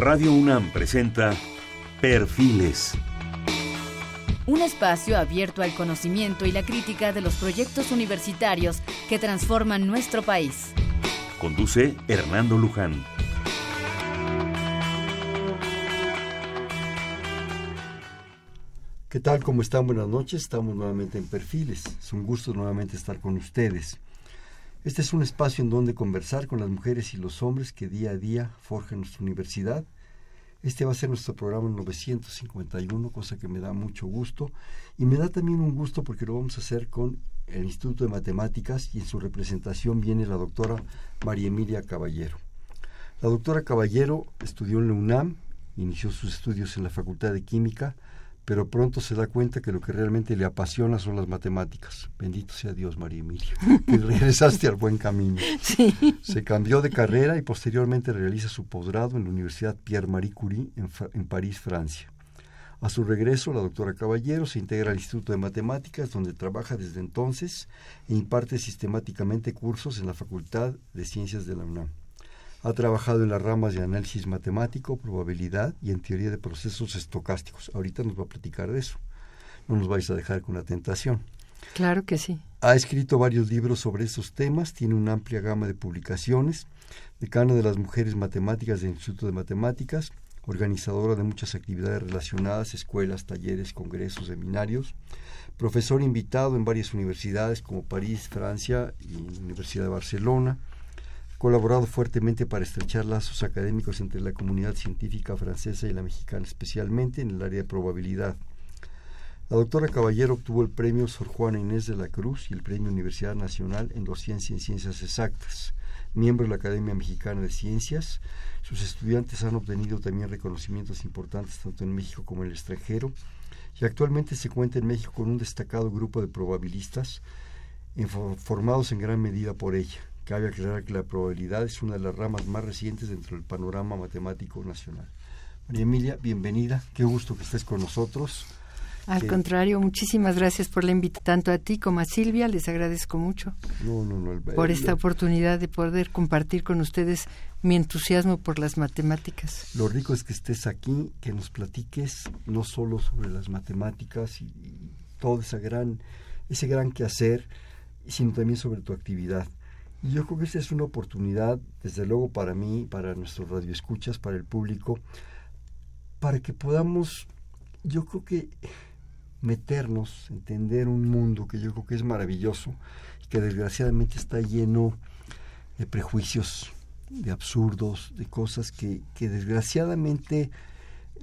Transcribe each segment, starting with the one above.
Radio UNAM presenta Perfiles. Un espacio abierto al conocimiento y la crítica de los proyectos universitarios que transforman nuestro país. Conduce Hernando Luján. ¿Qué tal? ¿Cómo están? Buenas noches. Estamos nuevamente en Perfiles. Es un gusto nuevamente estar con ustedes. Este es un espacio en donde conversar con las mujeres y los hombres que día a día forjan nuestra universidad. Este va a ser nuestro programa 951, cosa que me da mucho gusto. Y me da también un gusto porque lo vamos a hacer con el Instituto de Matemáticas y en su representación viene la doctora María Emilia Caballero. La doctora Caballero estudió en la UNAM, inició sus estudios en la Facultad de Química, pero pronto se da cuenta que lo que realmente le apasiona son las matemáticas. Bendito sea Dios, María Emilia, que regresaste al buen camino. Se cambió de carrera y posteriormente realiza su posgrado en la Universidad Pierre Marie Curie en, en París, Francia. A su regreso, la doctora Caballero se integra al Instituto de Matemáticas, donde trabaja desde entonces e imparte sistemáticamente cursos en la Facultad de Ciencias de la UNAM. Ha trabajado en las ramas de análisis matemático, probabilidad y en teoría de procesos estocásticos. Ahorita nos va a platicar de eso. No nos vais a dejar con la tentación. Claro que sí. Ha escrito varios libros sobre esos temas, tiene una amplia gama de publicaciones, decano de las mujeres matemáticas del Instituto de Matemáticas, organizadora de muchas actividades relacionadas, escuelas, talleres, congresos, seminarios, profesor invitado en varias universidades como París, Francia y Universidad de Barcelona, colaborado fuertemente para estrechar lazos académicos entre la comunidad científica francesa y la mexicana, especialmente en el área de probabilidad. La doctora Caballero obtuvo el premio Sor Juana Inés de la Cruz y el premio Universidad Nacional en Docencia en Ciencias Exactas. Miembro de la Academia Mexicana de Ciencias, sus estudiantes han obtenido también reconocimientos importantes tanto en México como en el extranjero y actualmente se cuenta en México con un destacado grupo de probabilistas formados en gran medida por ella. Cabe aclarar que la probabilidad es una de las ramas más recientes dentro del panorama matemático nacional. María Emilia, bienvenida. Qué gusto que estés con nosotros. Al contrario, muchísimas gracias por la invitación, tanto a ti como a Silvia, les agradezco mucho no, no, no, por esta oportunidad de poder compartir con ustedes mi entusiasmo por las matemáticas. Lo rico es que estés aquí, que nos platiques no solo sobre las matemáticas y, y todo esa gran, ese gran quehacer, sino también sobre tu actividad. Y yo creo que esta es una oportunidad, desde luego para mí, para nuestros radioescuchas, para el público, para que podamos, yo creo que meternos, entender un mundo que yo creo que es maravilloso y que desgraciadamente está lleno de prejuicios, de absurdos, de cosas que, que desgraciadamente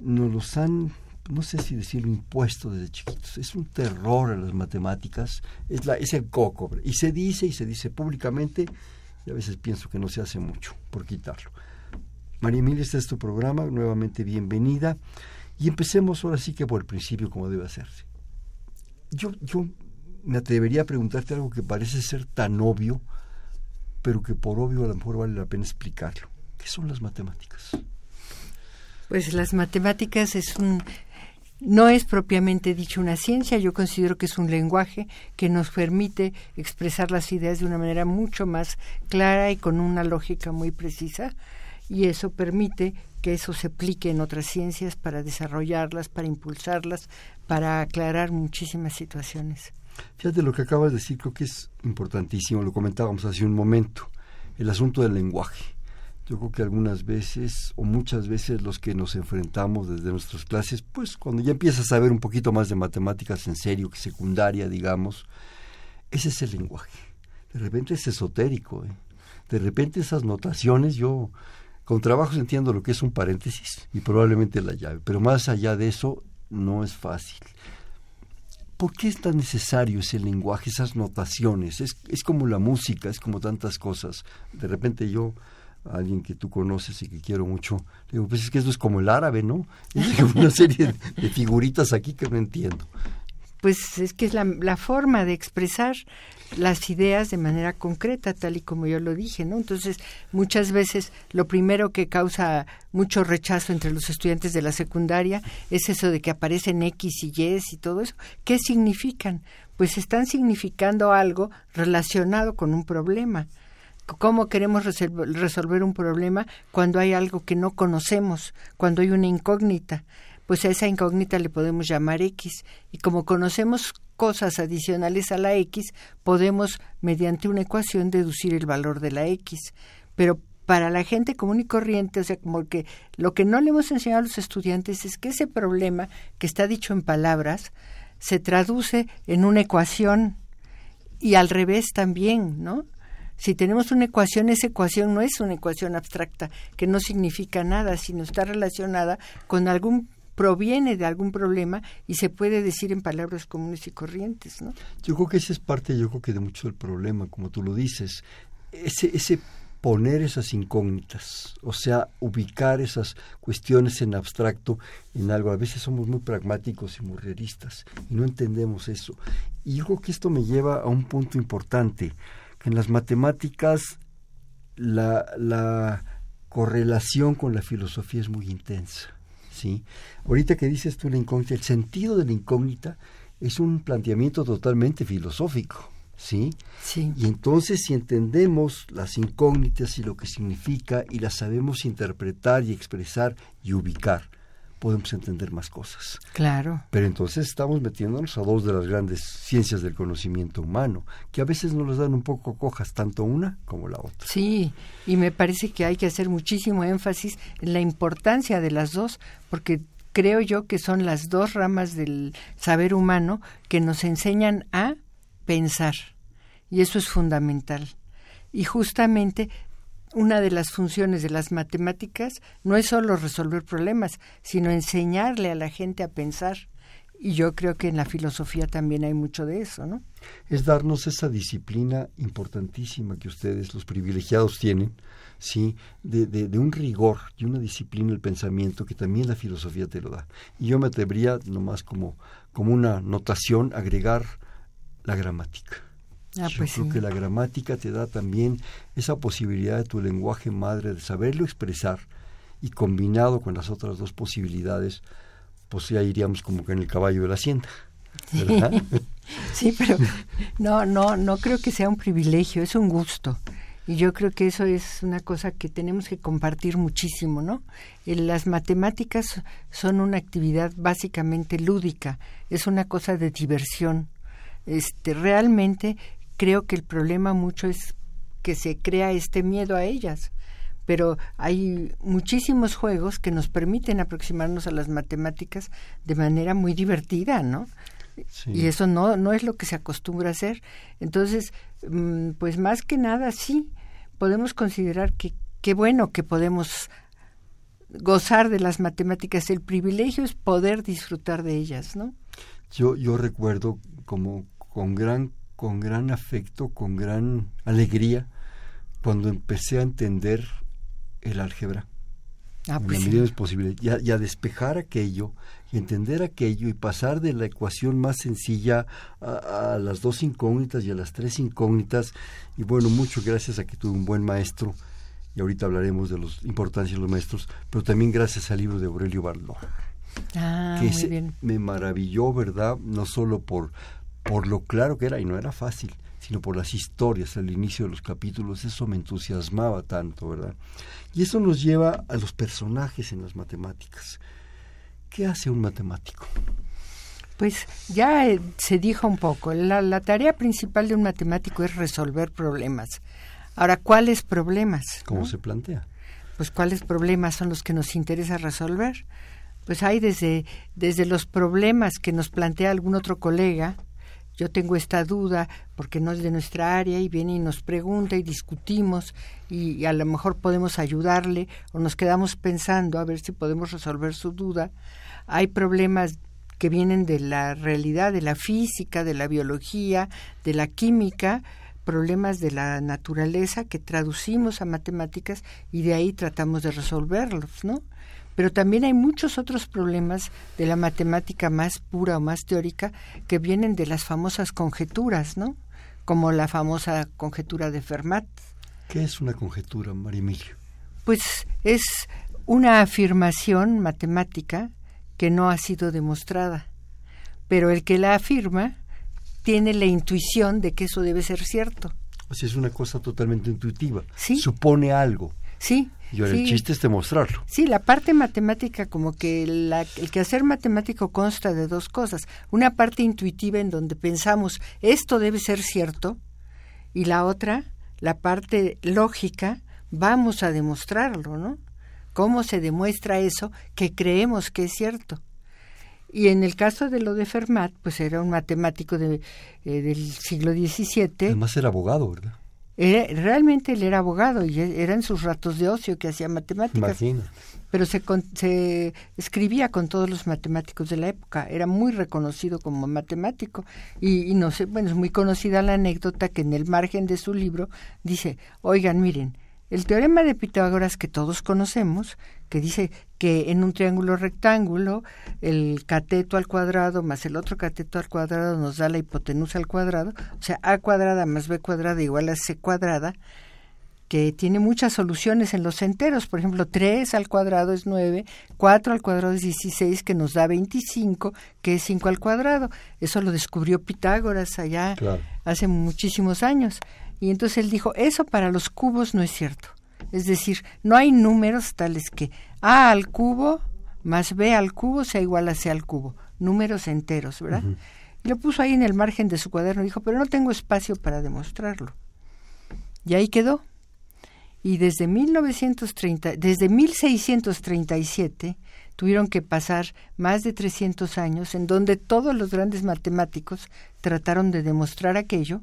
nos los han no sé si decirlo impuesto desde chiquitos, es un terror a las matemáticas, es, la, es el coco, y se dice y se dice públicamente, y a veces pienso que no se hace mucho por quitarlo. María Emilia, este es tu programa, nuevamente bienvenida, y empecemos ahora sí que por el principio como debe hacerse. Yo, yo me atrevería a preguntarte algo que parece ser tan obvio, pero que por obvio a lo mejor vale la pena explicarlo. ¿Qué son las matemáticas? Pues las matemáticas es un no es propiamente dicho una ciencia, yo considero que es un lenguaje que nos permite expresar las ideas de una manera mucho más clara y con una lógica muy precisa, y eso permite que eso se aplique en otras ciencias para desarrollarlas, para impulsarlas, para aclarar muchísimas situaciones. Fíjate lo que acabas de decir, creo que es importantísimo, lo comentábamos hace un momento, el asunto del lenguaje yo creo que algunas veces o muchas veces los que nos enfrentamos desde nuestras clases, pues cuando ya empiezas a ver un poquito más de matemáticas en serio, que secundaria, digamos, ese es el lenguaje. De repente es esotérico. ¿eh? De repente esas notaciones, yo con trabajos entiendo lo que es un paréntesis y probablemente la llave, pero más allá de eso no es fácil. ¿Por qué es tan necesario ese lenguaje, esas notaciones? Es, es como la música, es como tantas cosas. De repente yo alguien que tú conoces y que quiero mucho. Le digo, pues es que eso es como el árabe, ¿no? Una serie de figuritas aquí que no entiendo. Pues es que es la, la, forma de expresar las ideas de manera concreta, tal y como yo lo dije, ¿no? Entonces, muchas veces lo primero que causa mucho rechazo entre los estudiantes de la secundaria es eso de que aparecen X y Y y todo eso. ¿Qué significan? Pues están significando algo relacionado con un problema ¿Cómo queremos resolver un problema cuando hay algo que no conocemos, cuando hay una incógnita? Pues a esa incógnita le podemos llamar X. Y como conocemos cosas adicionales a la X, podemos, mediante una ecuación, deducir el valor de la X. Pero para la gente común y corriente, o sea, como que lo que no le hemos enseñado a los estudiantes es que ese problema que está dicho en palabras se traduce en una ecuación y al revés también, ¿no? Si tenemos una ecuación, esa ecuación no es una ecuación abstracta, que no significa nada, sino está relacionada con algún proviene de algún problema y se puede decir en palabras comunes y corrientes, ¿no? Yo creo que esa es parte, yo creo que de mucho del problema, como tú lo dices, ese ese poner esas incógnitas, o sea, ubicar esas cuestiones en abstracto en algo. A veces somos muy pragmáticos y muy realistas y no entendemos eso. Y yo creo que esto me lleva a un punto importante en las matemáticas la, la correlación con la filosofía es muy intensa. ¿sí? Ahorita que dices tú la incógnita, el sentido de la incógnita es un planteamiento totalmente filosófico. ¿sí? Sí. Y entonces si entendemos las incógnitas y lo que significa y las sabemos interpretar y expresar y ubicar, podemos entender más cosas. Claro. Pero entonces estamos metiéndonos a dos de las grandes ciencias del conocimiento humano, que a veces nos las dan un poco cojas, tanto una como la otra. Sí, y me parece que hay que hacer muchísimo énfasis en la importancia de las dos, porque creo yo que son las dos ramas del saber humano que nos enseñan a pensar, y eso es fundamental. Y justamente una de las funciones de las matemáticas no es solo resolver problemas, sino enseñarle a la gente a pensar. Y yo creo que en la filosofía también hay mucho de eso, ¿no? Es darnos esa disciplina importantísima que ustedes, los privilegiados, tienen, ¿sí? De, de, un rigor y una disciplina del pensamiento que también la filosofía te lo da. Y yo me atrevería, nomás como, como una notación, agregar la gramática. Ah, Yo pues creo sí. que la gramática te da también esa posibilidad de tu lenguaje madre de saberlo expresar y combinado con las otras dos posibilidades, pues ya iríamos como que en el caballo de la hacienda. ¿verdad? Sí, pero no, no, no creo que sea un privilegio, es un gusto. Y yo creo que eso es una cosa que tenemos que compartir muchísimo, ¿no? Eh, Las matemáticas son una actividad básicamente lúdica, es una cosa de diversión. Este, realmente creo que el problema mucho es que se crea este miedo a ellas. Pero hay muchísimos juegos que nos permiten aproximarnos a las matemáticas de manera muy divertida, ¿no? Sí. Y eso no, no es lo que se acostumbra a hacer. Entonces, mm, pues más que nada, sí, podemos considerar que qué bueno que podemos gozar de las matemáticas. El privilegio es poder disfrutar de ellas, ¿no? Yo, yo recuerdo como con gran, con gran afecto, con gran alegría, cuando empecé a entender el álgebra. Ah, en pues la medida las posibilidades, y a, y a despejar aquello, y entender aquello, y pasar de la ecuación más sencilla a, a las dos incógnitas y a las tres incógnitas. Y bueno, mucho gracias a que tuve un buen maestro, y ahorita hablaremos de la importancia de los maestros, pero también gracias al libro de Aurelio Barló Ah, que ese me maravilló, ¿verdad? No solo por, por lo claro que era, y no era fácil, sino por las historias al inicio de los capítulos, eso me entusiasmaba tanto, ¿verdad? Y eso nos lleva a los personajes en las matemáticas. ¿Qué hace un matemático? Pues ya eh, se dijo un poco, la, la tarea principal de un matemático es resolver problemas. Ahora, ¿cuáles problemas? ¿Cómo no? se plantea? pues cuáles problemas son los que nos interesa resolver. Pues hay desde, desde los problemas que nos plantea algún otro colega, yo tengo esta duda porque no es de nuestra área y viene y nos pregunta y discutimos y, a lo mejor podemos ayudarle o nos quedamos pensando a ver si podemos resolver su duda. Hay problemas que vienen de la realidad, de la física, de la biología, de la química, problemas de la naturaleza que traducimos a matemáticas y de ahí tratamos de resolverlos, ¿no? Pero también hay muchos otros problemas de la matemática más pura o más teórica que vienen de las famosas conjeturas, ¿no? Como la famosa conjetura de Fermat. ¿Qué es una conjetura, María? Pues es una afirmación matemática que no ha sido demostrada, pero el que la afirma tiene la intuición de que eso debe ser cierto. O sea, es una cosa totalmente intuitiva. Sí. Supone algo. Sí. Y ahora sí. el chiste es demostrarlo. Sí, la parte matemática, como que la, el quehacer matemático consta de dos cosas. Una parte intuitiva en donde pensamos, esto debe ser cierto, y la otra, la parte lógica, vamos a demostrarlo, ¿no? ¿Cómo se demuestra eso que creemos que es cierto? Y en el caso de lo de Fermat, pues era un matemático de, eh, del siglo XVII. Además era abogado, ¿verdad? Era, realmente él era abogado y e, eran sus ratos de ocio que hacía matemáticas. Imagina. Pero se, con, se escribía con todos los matemáticos de la época. Era muy reconocido como matemático. Y, y no sé, bueno, es muy conocida la anécdota que en el margen de su libro dice, oigan, miren, el teorema de Pitágoras que todos conocemos, que dice que en un triángulo rectángulo el cateto al cuadrado más el otro cateto al cuadrado nos da la hipotenusa al cuadrado, o sea, a cuadrada más b cuadrada igual a c cuadrada, que tiene muchas soluciones en los enteros. Por ejemplo, 3 al cuadrado es 9, 4 al cuadrado es 16, que nos da 25, que es 5 al cuadrado. Eso lo descubrió Pitágoras allá Claro. hace muchísimos años. Y entonces él dijo, eso para los cubos no es cierto. Es decir, no hay números tales que A al cubo más B al cubo sea igual a C al cubo. Números enteros, ¿verdad? Y lo puso ahí en el margen de su cuaderno. Dijo, pero no tengo espacio para demostrarlo. Y ahí quedó. Y desde 1930, desde 1637 tuvieron que pasar más de 300 años en donde todos los grandes matemáticos trataron de demostrar aquello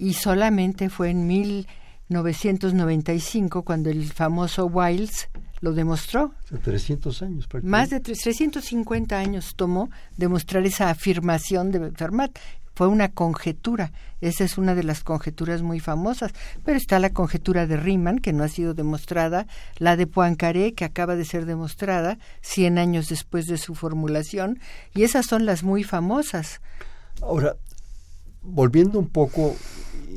y solamente fue en 1995 cuando el famoso Wiles lo demostró. O sea, 300 años prácticamente. Más de 350 años tomó demostrar esa afirmación de Fermat. Fue una conjetura. Esa es una de las conjeturas muy famosas. Pero está la conjetura de Riemann, que no ha sido demostrada, la de Poincaré, que acaba de ser demostrada 100 años después de su formulación, y esas son las muy famosas. Ahora, volviendo un poco,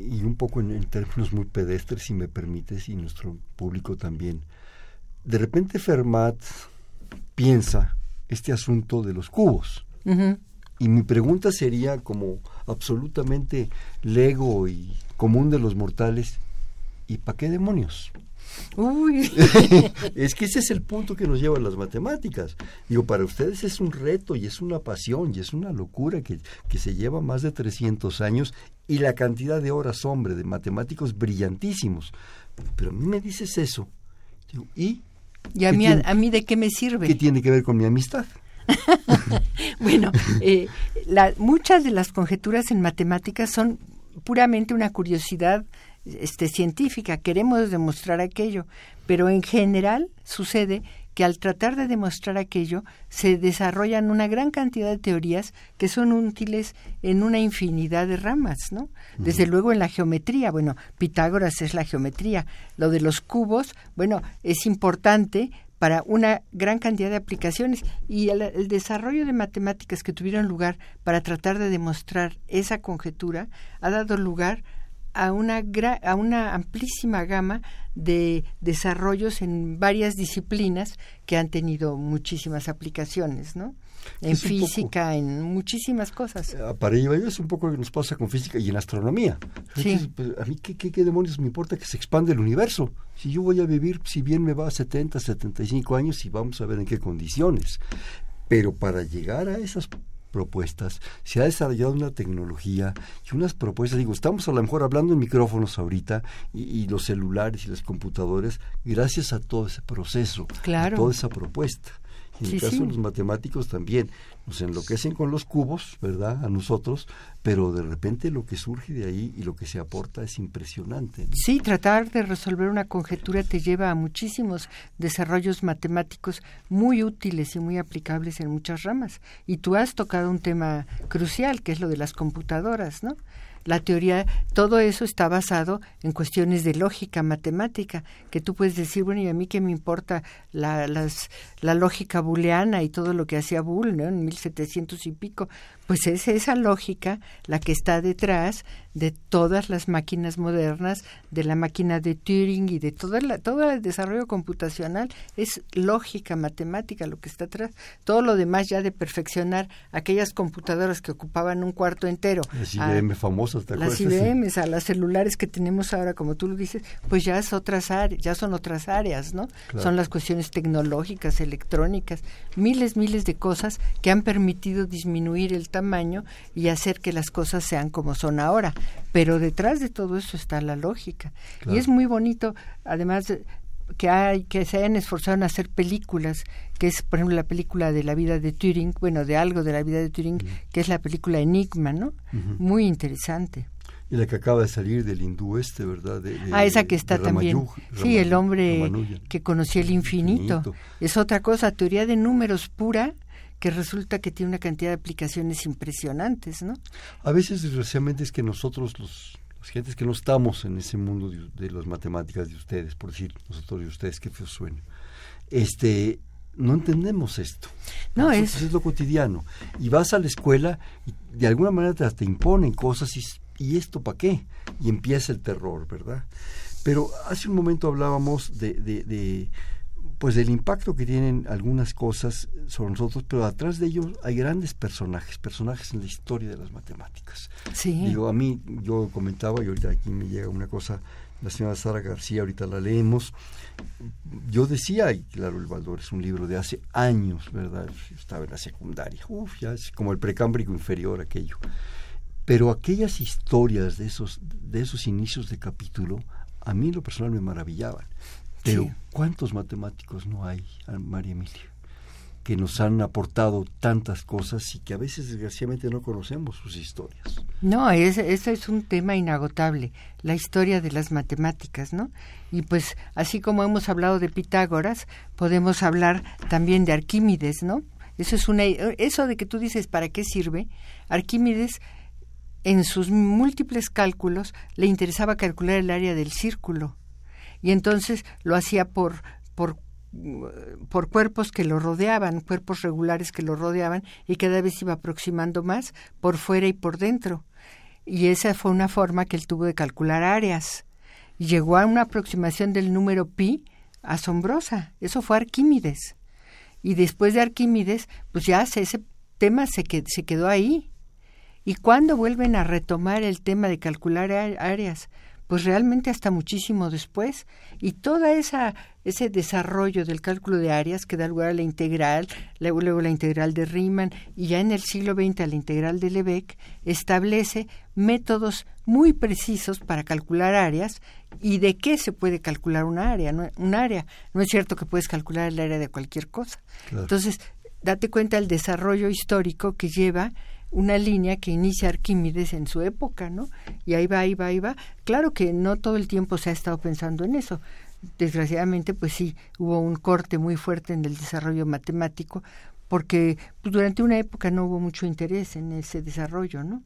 y un poco en, en términos muy pedestres, si me permites, y nuestro público también, de repente Fermat piensa este asunto de los cubos. Y mi pregunta sería como absolutamente lego y común de los mortales, ¿y para qué demonios? Uy, es que ese es el punto que nos lleva a las matemáticas. Digo, para ustedes es un reto y es una pasión y es una locura que, que se lleva más de 300 años y la cantidad de horas, hombre, de matemáticos brillantísimos. Pero a mí me dices eso. Digo, ¿y ¿y a ¿Qué mí, tiene- a mí de qué me sirve? qué tiene que ver con mi amistad? Bueno, eh, la- muchas de las conjeturas en matemáticas son puramente una curiosidad este, científica. Queremos demostrar aquello, pero en general sucede que al tratar de demostrar aquello se desarrollan una gran cantidad de teorías que son útiles en una infinidad de ramas, ¿no? Desde luego en la geometría, bueno, Pitágoras es la geometría, lo de los cubos, bueno, es importante para una gran cantidad de aplicaciones y el, el desarrollo de matemáticas que tuvieron lugar para tratar de demostrar esa conjetura ha dado lugar a una, gra- a una amplísima gama de desarrollos en varias disciplinas que han tenido muchísimas aplicaciones, ¿no? En Es un poco- física, en muchísimas cosas. Ah, Para ello es un poco lo que nos pasa con física y en astronomía. Sí. Entonces, pues, a mí ¿qué, qué, qué demonios me importa que se expande el universo. Si yo voy a vivir, si bien me va a 70, 75 años y vamos a ver en qué condiciones. Pero para llegar a esas propuestas se ha desarrollado una tecnología y unas propuestas. Digo, estamos a lo mejor hablando en micrófonos ahorita y, y los celulares y las computadoras gracias a todo ese proceso, Claro. a toda esa propuesta. En Sí, el caso sí. de los matemáticos también nos enloquecen con los cubos, ¿verdad? A nosotros, pero de repente lo que surge de ahí y lo que se aporta es impresionante. ¿no? Sí, tratar de resolver una conjetura te lleva a muchísimos desarrollos matemáticos muy útiles y muy aplicables en muchas ramas. Y tú has tocado un tema crucial, que es lo de las computadoras, ¿no? La teoría, todo eso está basado en cuestiones de lógica matemática, que tú puedes decir, bueno, y a mí qué me importa la, las, la lógica booleana y todo lo que hacía Boole, ¿no? En 1700 y pico. Pues es esa lógica la que está detrás de todas las máquinas modernas, de la máquina de Turing y de todo, todo el desarrollo computacional. Es lógica, matemática lo que está atrás. Todo lo demás ya de perfeccionar aquellas computadoras que ocupaban un cuarto entero. Las IBM famosas, ¿te Las IBM, a las celulares que tenemos ahora, como tú lo dices, pues ya, es otras áreas, ya son otras áreas, ¿no? Son las cuestiones tecnológicas, electrónicas, miles, miles de cosas que han permitido disminuir el tamaño y hacer que las cosas sean como son ahora. Pero detrás de todo eso está la lógica. Y es muy bonito, además, que hay que se hayan esforzado en hacer películas, que es por ejemplo la película de la vida de Turing, bueno, de algo de la vida de Turing, que es la película Enigma, ¿no? Muy interesante. Y la que acaba de salir del hindú este, ¿verdad? ah, esa que está también. sí, el hombre que conocía el infinito. Es otra cosa, teoría de números pura, que resulta que tiene una cantidad de aplicaciones impresionantes, ¿no? A veces, desgraciadamente, es que nosotros, los, los gentes que no estamos en ese mundo de, las matemáticas de ustedes, por decir nosotros de ustedes, que feo sueño, este, no entendemos esto. No, es... es lo cotidiano. Y vas a la escuela y de alguna manera te, te imponen cosas y, y esto para qué? Y empieza el terror, ¿verdad? Pero hace un momento hablábamos de, de pues del impacto que tienen algunas cosas sobre nosotros, pero atrás de ellos hay grandes personajes, personajes en la historia de las matemáticas. Sí. Digo, a mí, yo comentaba, y ahorita aquí me llega una cosa, la señora Sara García, ahorita la leemos, yo decía, y claro, El Baldor es un libro de hace años, ¿verdad? Yo estaba en la secundaria, uf, ya es como el precámbrico inferior aquello. Pero aquellas historias de esos, de esos inicios de capítulo, a mí en lo personal me maravillaban. Pero ¿cuántos matemáticos no hay, María Emilia? que nos han aportado tantas cosas y que a veces desgraciadamente no conocemos sus historias. No, es, eso es un tema inagotable, la historia de las matemáticas, ¿no? Y pues así como hemos hablado de Pitágoras, podemos hablar también de Arquímedes, ¿no? Eso es una eso de que tú dices para qué sirve, Arquímedes en sus múltiples cálculos le interesaba calcular el área del círculo y entonces lo hacía por, por por cuerpos que lo rodeaban, cuerpos regulares que lo rodeaban y cada vez iba aproximando más por fuera y por dentro. Y esa fue una forma que él tuvo de calcular áreas. Llegó a una aproximación del número pi asombrosa. Eso fue Arquímedes. Y después de Arquímedes, pues ya ese tema se quedó ahí. ¿Y cuándo vuelven a retomar el tema de calcular áreas? Pues realmente hasta muchísimo después y toda esa ese desarrollo del cálculo de áreas que da lugar a la integral, luego, luego la integral de Riemann y ya en el siglo XX la integral de Lebesgue establece métodos muy precisos para calcular áreas y de qué se puede calcular una área, no, un área. No es cierto que puedes calcular el área de cualquier cosa. Entonces, date cuenta del desarrollo histórico que lleva una línea que inicia Arquímedes en su época, ¿no? Y ahí va, ahí va, ahí va. Claro que no todo el tiempo se ha estado pensando en eso. Desgraciadamente, pues sí, hubo un corte muy fuerte en el desarrollo matemático, porque pues, durante una época no hubo mucho interés en ese desarrollo, ¿no?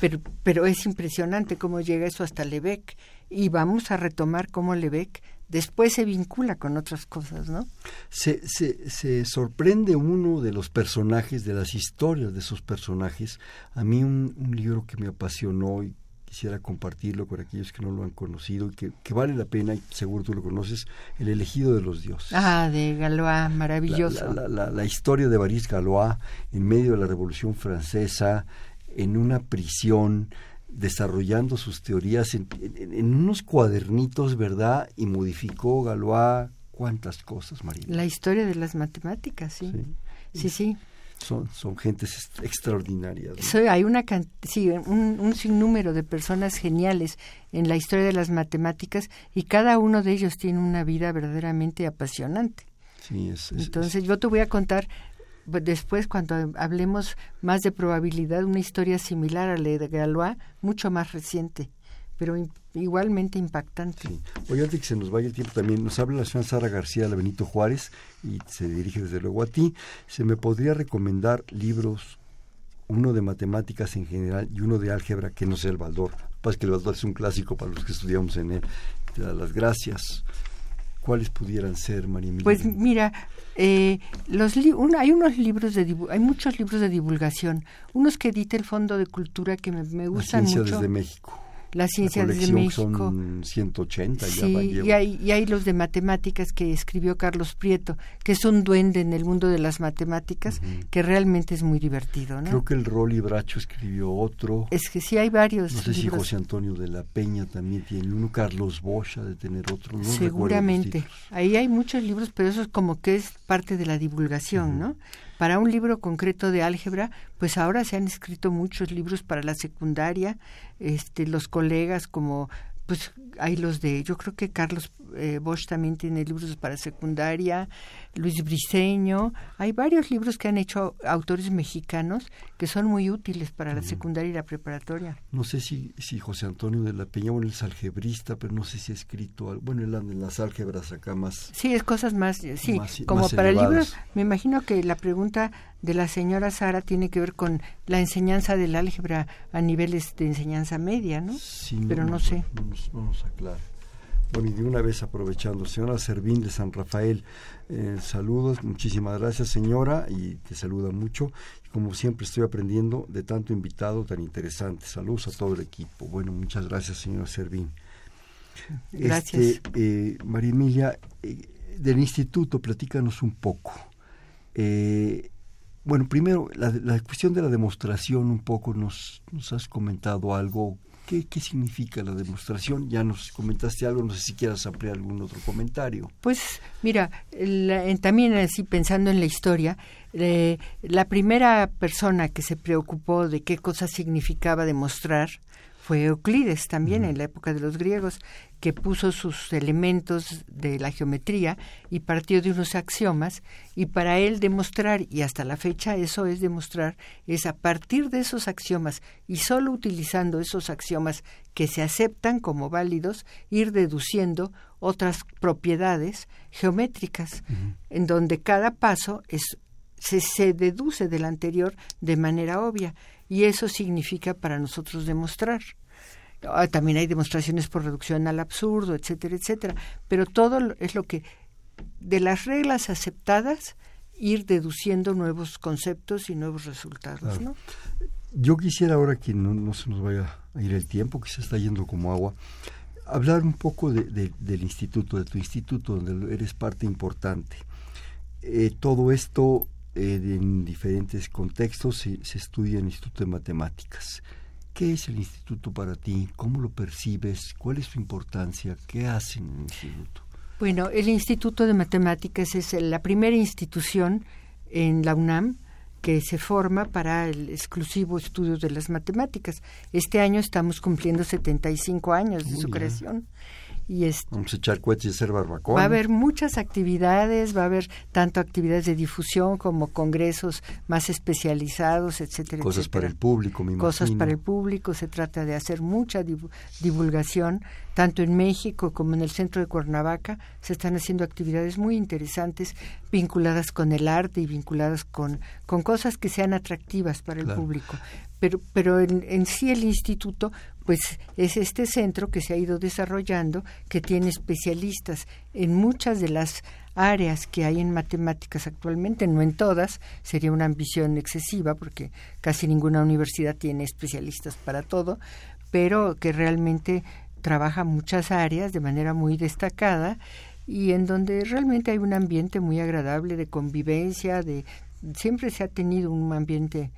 Pero, pero es impresionante cómo llega eso hasta Lebec y vamos a retomar cómo Lebec después se vincula con otras cosas, ¿no? Se, se, se, sorprende uno de los personajes, de las historias de esos personajes. A mí un, libro que me apasionó y quisiera compartirlo con aquellos que no lo han conocido y que, que, vale la pena, y seguro tú lo conoces, El elegido de los dioses. Ah, de Galois, maravilloso. La, la, la historia de Baris Galois en medio de la Revolución Francesa, en una prisión, desarrollando sus teorías en, unos cuadernitos, ¿verdad? Y modificó Galois cuántas cosas, María. La historia de las matemáticas, sí. Sí, sí. Son, son gentes extraordinarias. hay una sí, un, un, sinnúmero de personas geniales en la historia de las matemáticas y cada uno de ellos tiene una vida verdaderamente apasionante. Sí, es, Entonces yo te voy a contar después cuando hablemos más de probabilidad, una historia similar a la de Galois, mucho más reciente, pero igualmente impactante. Sí. Oye, antes que se nos vaya el tiempo también, nos habla la señora Sara García de Benito Juárez y se dirige desde luego a ti. ¿Se me podría recomendar libros, uno de matemáticas en general y uno de álgebra, que no sea el Baldor? Pues que el Baldor es un clásico para los que estudiamos en él. Te da las gracias. ¿Cuáles pudieran ser, María Emilia? Pues mira, Eh, los hay unos libros de hay muchos libros de divulgación, unos que edita el Fondo de Cultura que me, me gustan mucho. desde México. La ciencia desde México. Son 180 sí, y hay, y hay los de matemáticas que escribió Carlos Prieto, que es un duende en el mundo de las matemáticas, que realmente es muy divertido. ¿no? Creo que el Rolly Bracho escribió otro. Es que sí hay varios. No sé si José Antonio de la Peña también tiene uno, Carlos Bosch ha de tener otro. No Seguramente. Ahí hay muchos libros, pero eso es como que es parte de la divulgación, ¿no? Para un libro concreto de álgebra, pues ahora se han escrito muchos libros para la secundaria, este, los colegas como pues hay los de, yo creo que Carlos eh, Bosch también tiene libros para secundaria, Luis Briceño, hay varios libros que han hecho autores mexicanos que son muy útiles para la secundaria y la preparatoria. No sé si, si José Antonio de la Peña, bueno, es algebrista, pero no sé si ha escrito, bueno, él anda en las álgebras acá más. Sí, es cosas más, sí, como para libros, me imagino que la pregunta de la señora Sara tiene que ver con la enseñanza del álgebra a niveles de enseñanza media, ¿no? Sí, pero no, sé. Nos, aclara. Bueno, y de una vez aprovechando, señora Servín de San Rafael, eh, saludos, muchísimas gracias señora, y te saluda mucho. Como siempre estoy aprendiendo de tanto invitado tan interesante. Saludos a todo el equipo. Bueno, muchas gracias señora Servín. Gracias. Este, eh, María Emilia, eh, del instituto, platícanos un poco. Bueno, primero, la, la, cuestión de la demostración, un poco nos, nos has comentado algo. ¿Qué, ¿Qué, significa la demostración? Ya nos comentaste algo, no sé si quieras ampliar algún otro comentario. Pues mira, también así pensando en la historia, eh, la primera persona que se preocupó de qué cosa significaba demostrar fue Euclides también en la época de los griegos, que puso sus elementos de la geometría y partió de unos axiomas y para él demostrar, y hasta la fecha eso es demostrar, es a partir de esos axiomas y solo utilizando esos axiomas que se aceptan como válidos, ir deduciendo otras propiedades geométricas, en donde cada paso es, se, se deduce del anterior de manera obvia y eso significa para nosotros demostrar. Ah, también hay demostraciones por reducción al absurdo, etcétera, etcétera. Pero todo es lo que, de las reglas aceptadas, ir deduciendo nuevos conceptos y nuevos resultados. ¿no? Yo quisiera ahora que no, se nos vaya a ir el tiempo, que se está yendo como agua, hablar un poco de, del instituto, de tu instituto, donde eres parte importante. Eh, todo esto en diferentes contextos se, se estudia en el Instituto de Matemáticas. ¿Qué es el instituto para ti? ¿Cómo lo percibes? ¿Cuál es su importancia? ¿Qué hacen en el instituto? Bueno, el Instituto de Matemáticas es la primera institución en la UNAM que se forma para el exclusivo estudio de las matemáticas. Este año estamos cumpliendo 75 años de su creación. Y Vamos a echar cohetes y hacer barbacoa. Va a haber muchas actividades, va a haber tanto actividades de difusión como congresos más especializados, etcétera. Cosas para el público, mi Cosas para el público, se trata de hacer mucha divulgación, tanto en México como en el centro de Cuernavaca, se están haciendo actividades muy interesantes vinculadas con el arte y vinculadas con, con cosas que sean atractivas para el público pero, pero en, en, sí el instituto pues es este centro que se ha ido desarrollando, que tiene especialistas en muchas de las áreas que hay en matemáticas actualmente, no en todas, sería una ambición excesiva porque casi ninguna universidad tiene especialistas para todo, pero que realmente trabaja muchas áreas de manera muy destacada y en donde realmente hay un ambiente muy agradable de convivencia, de siempre se ha tenido un ambiente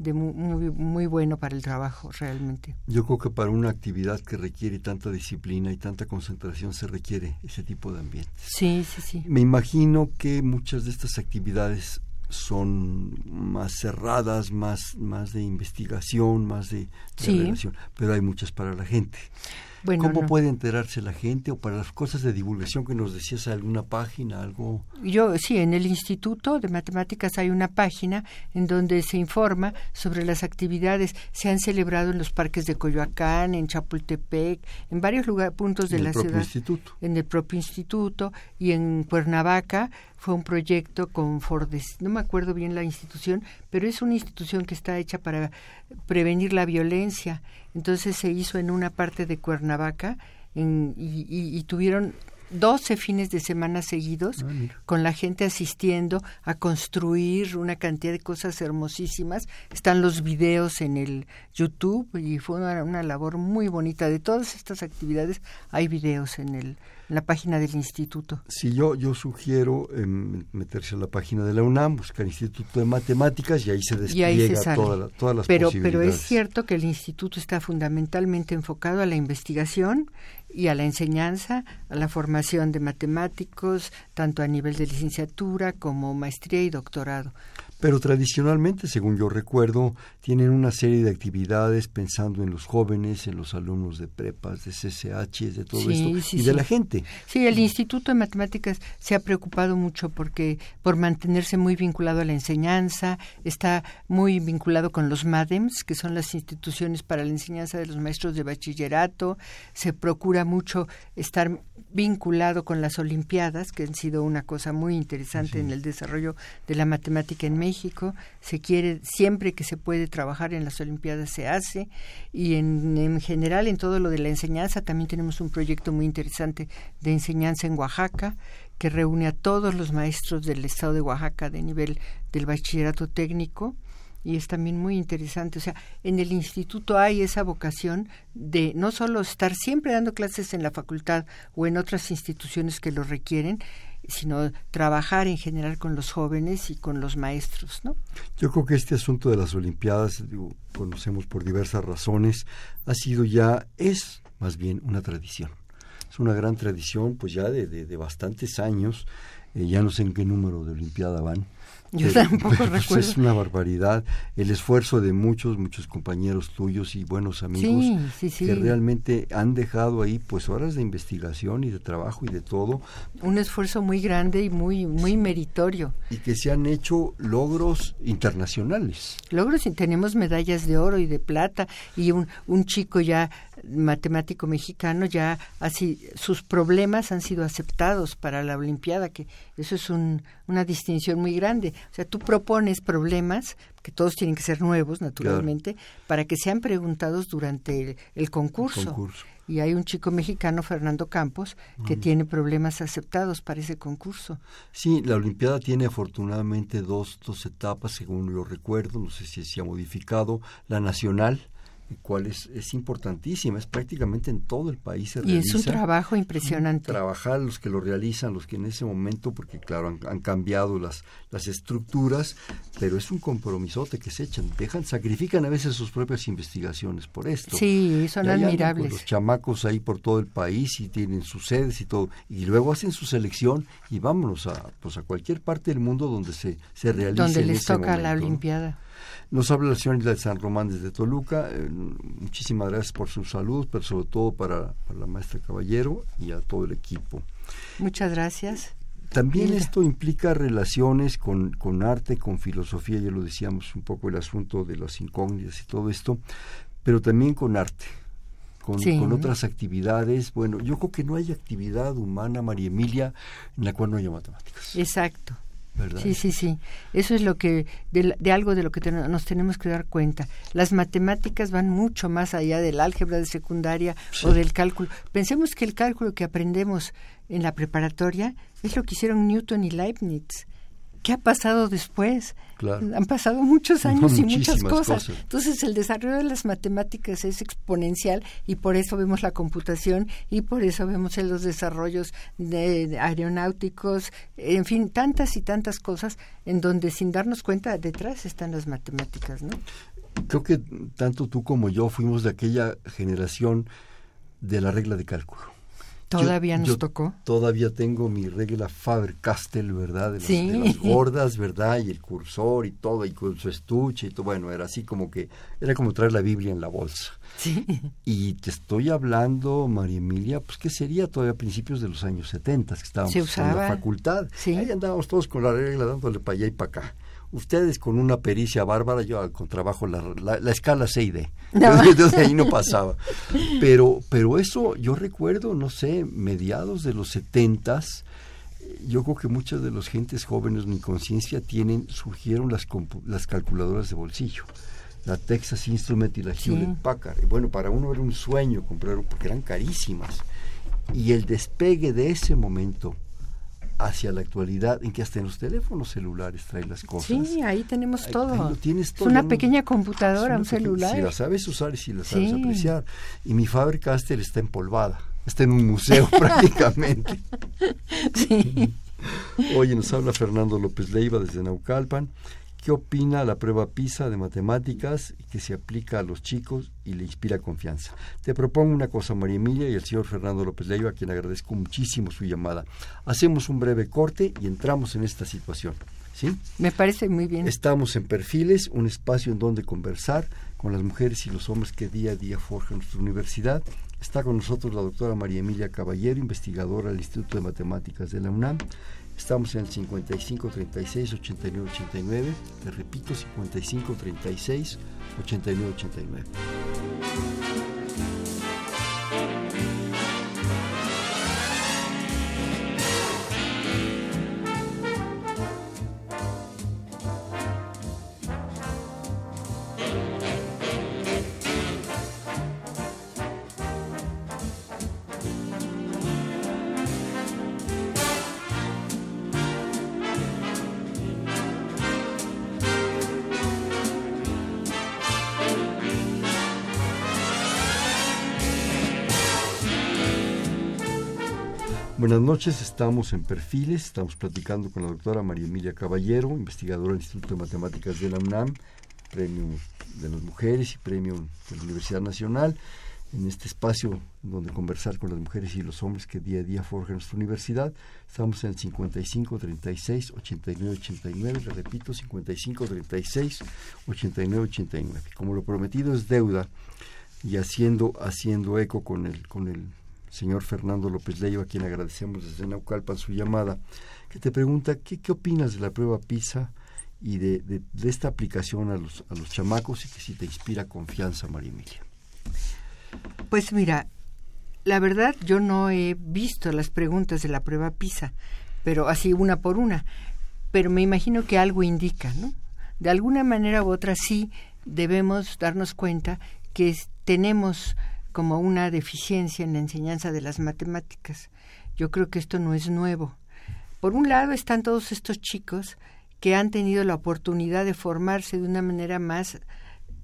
de muy, muy, bueno para el trabajo realmente. Yo creo que para una actividad que requiere tanta disciplina y tanta concentración se requiere ese tipo de ambiente. Sí, sí, sí. Me imagino que muchas de estas actividades son más cerradas, más, más de investigación, más de, relación, pero hay muchas para la gente. ¿Cómo puede enterarse la gente o para las cosas de divulgación que nos decías, alguna página, algo? Yo sí, en el Instituto de Matemáticas hay una página en donde se informa sobre las actividades. Se han celebrado en los parques de Coyoacán, en Chapultepec, en varios lugares, puntos de la ciudad. Instituto. En el propio instituto y en Cuernavaca fue un proyecto con Fordes, no me acuerdo bien la institución, pero es una institución que está hecha para prevenir la violencia. Entonces se hizo en una parte de Cuernavaca y, tuvieron 12 fines de semana seguidos Ah, con la gente asistiendo a construir una cantidad de cosas hermosísimas. Están los videos en el YouTube y fue una, una labor muy bonita. De todas estas actividades hay videos en, el, en la página del instituto. Sí, yo, yo sugiero em, meterse a la página de la UNAM, buscar Instituto de Matemáticas y ahí se Y ahí se despliega toda la- todas las pero, posibilidades. pero es cierto que el instituto está fundamentalmente enfocado a la investigación y a la enseñanza, a la formación de matemáticos, tanto a nivel de licenciatura como maestría y doctorado. Pero tradicionalmente, según yo recuerdo, tienen una serie de actividades pensando en los jóvenes, en los alumnos de prepas, de CCH, de todo Sí, esto, sí, y de la gente. Sí, el Instituto de Matemáticas se ha preocupado mucho porque por mantenerse muy vinculado a la enseñanza, está muy vinculado con los MADEMS, que son las instituciones para la enseñanza de los maestros de bachillerato, se procura mucho estar vinculado con las Olimpiadas, que han sido una cosa muy interesante en el desarrollo de la matemática en México. Se quiere, siempre que se puede trabajar en las Olimpiadas se hace, y en, en general en todo lo de la enseñanza también tenemos un proyecto muy interesante de enseñanza en Oaxaca, que reúne a todos los maestros del estado de Oaxaca de nivel del bachillerato técnico y es también muy interesante. O sea, en el instituto hay esa vocación de no solo estar siempre dando clases en la facultad o en otras instituciones que lo requieren, sino trabajar en general con los jóvenes y con los maestros, ¿no? Yo creo que este asunto de las Olimpiadas, digo, conocemos por diversas razones, ha sido ya, es más bien una tradición. Es una gran tradición, pues ya de, de, bastantes años. Eh, ya no sé en qué número de Olimpiada van. Yo Pero- tampoco pero, pues. Es una barbaridad. El esfuerzo de muchos, muchos compañeros tuyos y buenos amigos Sí, sí, sí. que realmente han dejado ahí pues horas de investigación y de trabajo y de todo Un esfuerzo muy grande y muy, muy meritorio. y que se han hecho logros internacionales. logros y tenemos medallas de oro y de plata y un, un chico ya matemático mexicano ya así sus problemas han sido aceptados para la olimpiada que eso es un, una distinción muy grande o sea tú propones problemas que todos tienen que ser nuevos naturalmente para que sean preguntados durante el, el concurso. concurso. y hay un chico mexicano Fernando Campos que tiene problemas aceptados para ese concurso Sí, la Olimpiada tiene afortunadamente dos, dos etapas, según yo recuerdo, no sé si se ha modificado, la nacional, cual es, es importantísima, es prácticamente en todo el país se y realiza. es un trabajo impresionante trabajar los que lo realizan, los que en ese momento, porque claro, han, han cambiado las, las estructuras, pero es un compromisote que se echan, dejan, sacrifican a veces sus propias investigaciones por esto. sí son Y admirables con los chamacos ahí por todo el país y tienen sus sedes y todo. Y luego hacen su selección y vámonos a, pues a cualquier parte del mundo donde se, se realice donde en les ese toca la ¿no? Nos habla la señora Isla de San Román desde Toluca. eh, muchísimas gracias por su salud, pero sobre todo para, para la maestra Caballero y a todo el equipo. Muchas gracias. También Hilda. esto implica relaciones con, con arte, con filosofía, ya lo decíamos un poco el asunto de las incógnitas y todo esto, pero también con arte, con, Sí. con otras actividades. Bueno, yo creo que no hay actividad humana, María Emilia, en la cual no haya matemáticas, Exacto. ¿Verdad? Sí, sí, sí. Eso es lo que de, de algo de lo que nos tenemos que dar cuenta. Las matemáticas van mucho más allá del álgebra de secundaria Sí. o del cálculo. Pensemos que el cálculo que aprendemos en la preparatoria es lo que hicieron Newton y Leibniz. ¿Qué ha pasado después? Claro. Han pasado muchos años y muchas cosas. cosas. Entonces el desarrollo de las matemáticas es exponencial y por eso vemos la computación y por eso vemos en los desarrollos de, de aeronáuticos, en fin, tantas y tantas cosas en donde sin darnos cuenta detrás están las matemáticas, ¿no? Creo que tanto tú como yo fuimos de aquella generación de la regla de cálculo. Todavía Yo- nos yo tocó. Todavía tengo mi regla Faber-Castell, ¿verdad? De las, Sí. de las gordas, ¿verdad? Y el cursor y todo, y con su estuche y todo. Bueno, era así como que, era como traer la Biblia en la bolsa. Sí. Y te estoy hablando, María Emilia, pues que sería todavía a principios de los años 70, que estábamos en la facultad. Sí. Ahí andábamos todos con la regla dándole para allá y para acá. Ustedes con una pericia bárbara, yo con trabajo la, la, la escala C y D. No. Entonces ahí no pasaba. Pero, pero eso yo recuerdo, no sé, mediados de los setentas, yo creo que muchas de las gentes jóvenes ni conciencia tienen, surgieron las, las calculadoras de bolsillo. La Texas Instrument y la Sí. Hewlett Packard. Bueno, para uno era un sueño comprar, porque eran carísimas. y el despegue de ese momento hacia la actualidad en que hasta en los teléfonos celulares trae las cosas. Sí, ahí tenemos Ahí- todo. ahí lo tienes todo. Es una pequeña computadora, una un celular. Si la sabes usar y si la sabes Sí. apreciar. Y mi Faber-Castell está empolvada. Está en un museo prácticamente. Sí. Oye, nos habla Fernando López Leiva desde Naucalpan. ¿Qué opina la prueba PISA de matemáticas que se aplica a los chicos y le inspira confianza? Te propongo una cosa, María Emilia y el señor Fernando López Leiva, a quien agradezco muchísimo su llamada. Hacemos un breve corte y entramos en esta situación. ¿Sí? Me parece muy bien. Estamos en Perfiles, un espacio en donde conversar con las mujeres y los hombres que día a día forjan nuestra universidad. Está con nosotros la doctora María Emilia Caballero, investigadora del Instituto de Matemáticas de la UNAM. Estamos en el 55 36 89 89. Te repito, 55 36 89 89. Buenas noches, estamos en Perfiles, estamos platicando con la doctora María Emilia Caballero, investigadora del Instituto de Matemáticas de la UNAM, premio de las mujeres y premio de la Universidad Nacional, en este espacio donde conversar con las mujeres y los hombres que día a día forjan nuestra universidad. Estamos en el 55 36 89 89, le repito, 55 36 89 89. Como lo prometido es deuda y haciendo haciendo eco con el con el señor Fernando López Leiva, a quien agradecemos desde Naucalpan su llamada, que te pregunta qué, qué opinas de la prueba PISA y de, de- de esta aplicación a los, a los chamacos y que si te inspira confianza, María Emilia. Pues mira, la verdad yo no he visto las preguntas de la prueba PISA, pero así una por una, pero me imagino que algo indica, ¿no? De alguna manera u otra sí debemos darnos cuenta que tenemos como una deficiencia en la enseñanza de las matemáticas. Yo creo que esto no es nuevo. Por un lado están todos estos chicos que han tenido la oportunidad de formarse de una manera más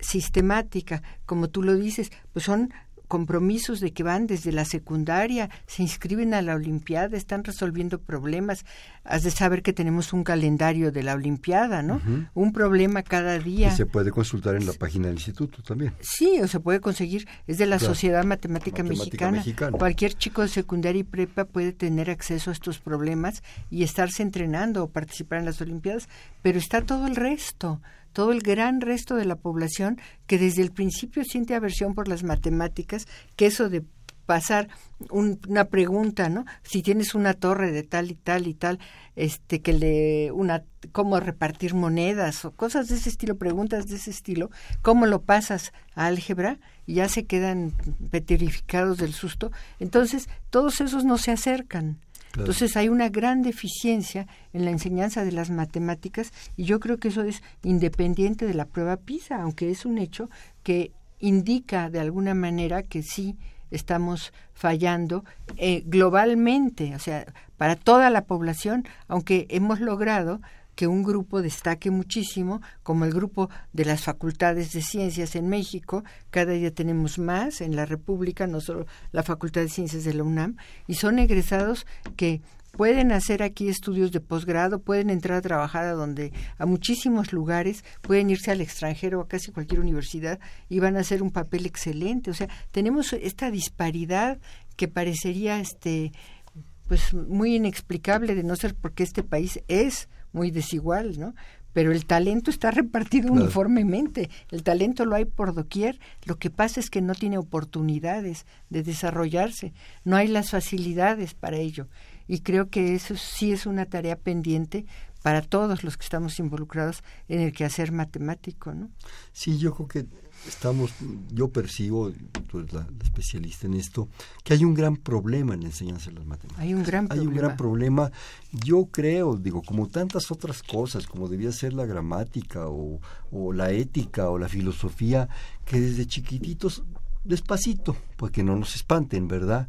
sistemática, como tú lo dices, pues son compromisos de que van desde la secundaria, se inscriben a la Olimpiada, están resolviendo problemas. Has de saber que tenemos un calendario de la Olimpiada, ¿no? Un problema cada día. Y se puede consultar en la página del instituto también. Sí, o se puede conseguir, es de la Claro. Sociedad Matemática, Matemática Mexicana. Mexicana. Cualquier chico de secundaria y prepa puede tener acceso a estos problemas y estarse entrenando o participar en las Olimpiadas, pero está todo el resto, todo el gran resto de la población que desde el principio siente aversión por las matemáticas, que eso de pasar un- una pregunta, ¿no? Si tienes una torre de tal y tal y tal, este que le una cómo repartir monedas o cosas de ese estilo, preguntas de ese estilo, cómo lo pasas a álgebra y ya se quedan petrificados del susto. Entonces, todos esos no se acercan. Entonces hay una gran deficiencia en la enseñanza de las matemáticas y yo creo que eso es independiente de la prueba PISA, aunque es un hecho que indica de alguna manera que sí estamos fallando eh, globalmente, o sea, para toda la población, aunque hemos logrado que un grupo destaque muchísimo, como el grupo de las facultades de ciencias en México, cada día tenemos más en la República, no solo la Facultad de Ciencias de la UNAM, y son egresados que pueden hacer aquí estudios de posgrado, pueden entrar a trabajar a donde a muchísimos lugares, pueden irse al extranjero a casi cualquier universidad y van a hacer un papel excelente, o sea, tenemos esta disparidad que parecería este pues muy inexplicable de no ser porque este país es muy desigual, ¿no? Pero el talento está repartido Claro. uniformemente, el talento lo hay por doquier, lo que pasa es que no tiene oportunidades de desarrollarse, no hay las facilidades para ello. Y creo que eso sí es una tarea pendiente para todos los que estamos involucrados en el quehacer matemático, ¿no? Sí, yo creo que estamos, yo percibo, tú eres la, la especialista en esto, que hay un gran problema en la enseñanza de las matemáticas. Hay un gran Hay problema. un gran problema. Yo creo, digo, como tantas otras cosas, como debía ser la gramática o, o la ética o la filosofía, que desde chiquititos, despacito, porque no nos espanten, ¿verdad?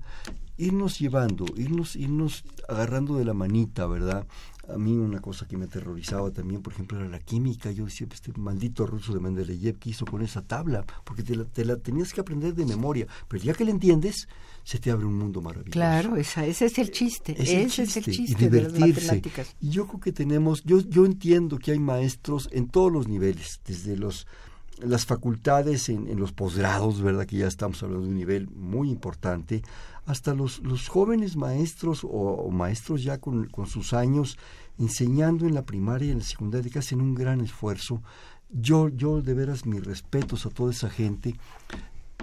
irnos llevando, irnos, irnos agarrando de la manita, ¿verdad? A mí una cosa que me aterrorizaba también, por ejemplo, era la química. Yo decía, este maldito ruso de Mendeleev, ¿qué hizo con esa tabla? Porque te la, te la tenías que aprender de memoria. Pero ya que la entiendes, se te abre un mundo maravilloso. Claro, esa, ese es el chiste. ese es el chiste y de las matemáticas. Y yo creo que tenemos, yo, yo entiendo que hay maestros en todos los niveles, desde los las facultades en, los posgrados, ¿verdad? Que ya estamos hablando de un nivel muy importante, hasta los, los jóvenes maestros o, maestros ya con, con, sus años enseñando en la primaria y en la secundaria que hacen un gran esfuerzo. Yo, yo de veras mis respetos a toda esa gente,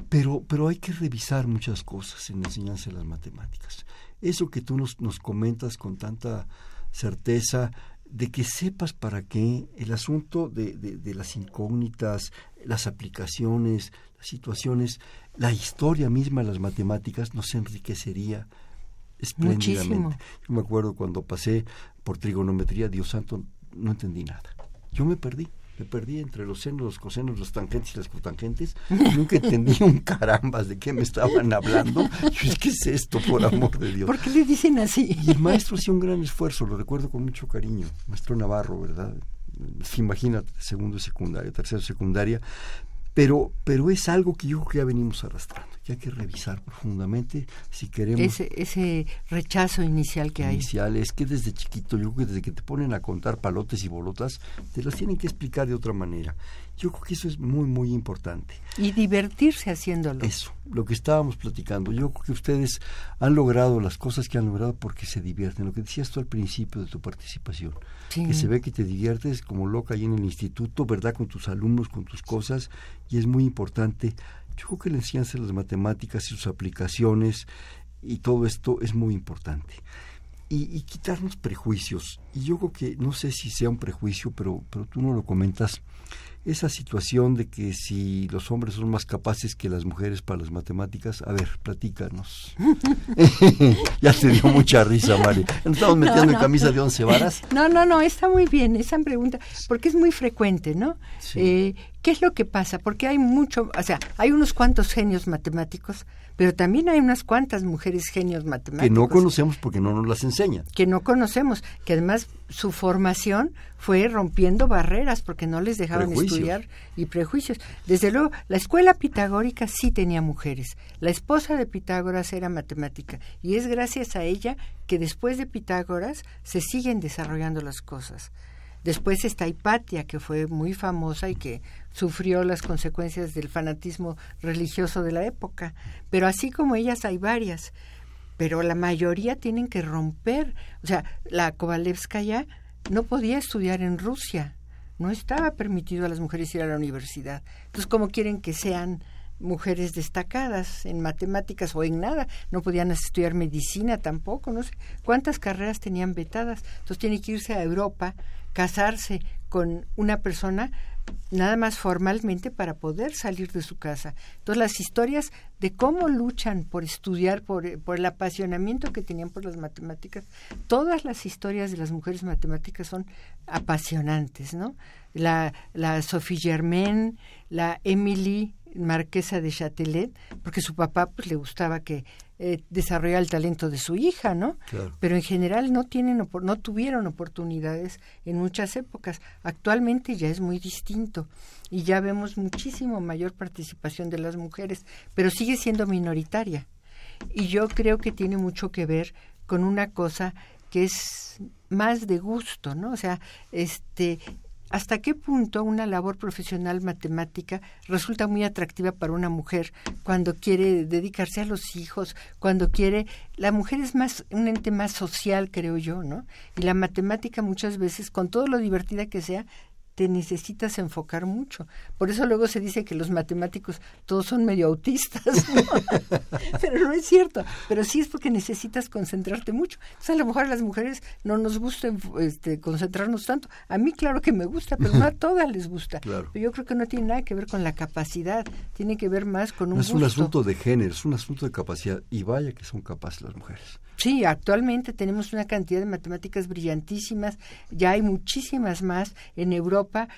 pero, pero hay que revisar muchas cosas en la enseñanza de las matemáticas. Eso que tú nos, nos comentas con tanta certeza, de que sepas para qué el asunto de, de, de, las incógnitas, las aplicaciones, las situaciones, la historia misma de las matemáticas nos enriquecería espléndidamente. Muchísimo. Yo me acuerdo cuando pasé por trigonometría, Dios santo, no entendí nada. Yo me perdí. Me perdí entre los senos, los cosenos, los tangentes y las cotangentes. Nunca entendí un carambas de qué me estaban hablando. Yo, ¿qué es esto, por amor de Dios? ¿Por qué le dicen así? Y el maestro hacía un gran esfuerzo, lo recuerdo con mucho cariño. Maestro Navarro, ¿verdad? Imagínate, segundo y secundaria, tercero y secundaria. Pero, pero es algo que yo creo que ya venimos arrastrando, que hay que revisar profundamente si queremos... Ese, ese rechazo inicial que hay. Inicial, es que desde chiquito, yo creo que desde que te ponen a contar palotes y bolotas, te las tienen que explicar de otra manera. Yo creo que eso es muy, muy importante. Y divertirse haciéndolo. Eso, lo que estábamos platicando. Yo creo que ustedes han logrado las cosas que han logrado porque se divierten. Lo que decías tú al principio de tu participación. Sí. Que se ve que te diviertes como loca ahí en el instituto, ¿verdad? Con tus alumnos, con tus cosas. Y es muy importante. Yo creo que la enseñanza de las matemáticas y sus aplicaciones y todo esto es muy importante. Y, y, quitarnos prejuicios. Y yo creo que, no sé si sea un prejuicio, pero, pero tú no lo comentas, esa situación de que si los hombres son más capaces que las mujeres para las matemáticas, a ver, platícanos. ya te dio mucha risa, Mari. ¿Nos estamos metiendo No, no. en camisa de once varas? No, no, no, está muy bien esa pregunta, porque es muy frecuente, ¿no? Sí. Eh, ¿Qué es lo que pasa? Porque hay mucho, o sea, hay unos cuantos genios matemáticos, pero también hay unas cuantas mujeres genios matemáticos. Que no conocemos porque no nos las enseñan. que no conocemos, que además su formación fue rompiendo barreras porque no les dejaban Prejuicios. estudiar y prejuicios. Desde luego, la escuela pitagórica sí tenía mujeres. La esposa de Pitágoras era matemática y es gracias a ella que después de Pitágoras se siguen desarrollando las cosas. Después está Hipatia, que fue muy famosa y que sufrió las consecuencias del fanatismo religioso de la época. Pero así como ellas hay varias pero la mayoría tienen que romper. O sea, la Kovalevskaya no podía estudiar en Rusia, no estaba permitido a las mujeres ir a la universidad. Entonces, ¿cómo quieren que sean mujeres destacadas en matemáticas o en nada? No podían estudiar medicina tampoco, no sé cuántas carreras tenían vetadas. Entonces, tienen que irse a Europa, casarse con una persona nada más formalmente para poder salir de su casa. Entonces las historias de cómo luchan por estudiar, por, por, el apasionamiento que tenían por las matemáticas, todas las historias de las mujeres matemáticas son apasionantes, ¿no? La, la Sophie Germain, la Emily Marquesa de Châtelet, porque su papá pues le gustaba que eh, desarrollara el talento de su hija, ¿no? Claro. Pero en general no tienen no tuvieron oportunidades en muchas épocas. Actualmente ya es muy distinto y ya vemos muchísimo mayor participación de las mujeres, pero sigue siendo minoritaria. Y yo creo que tiene mucho que ver con una cosa que es más de gusto, ¿no? O sea, este hasta qué punto una labor profesional matemática resulta muy atractiva para una mujer cuando quiere dedicarse a los hijos, cuando quiere la mujer es más un ente más social, creo yo, ¿no? Y la matemática muchas veces con todo lo divertida que sea te necesitas enfocar mucho. Por eso luego se dice que los matemáticos todos son medio autistas, ¿no? pero no es cierto. Pero sí es porque necesitas concentrarte mucho. Entonces a lo mejor a las mujeres no nos gusta este, concentrarnos tanto. A mí claro que me gusta, pero no a todas les gusta. Claro. Pero yo creo que no tiene nada que ver con la capacidad, tiene que ver más con un No es gusto. un asunto de género, es un asunto de capacidad. Y vaya que son capaces las mujeres. Sí, actualmente tenemos una cantidad de matemáticas brillantísimas, ya hay muchísimas más. En Europa,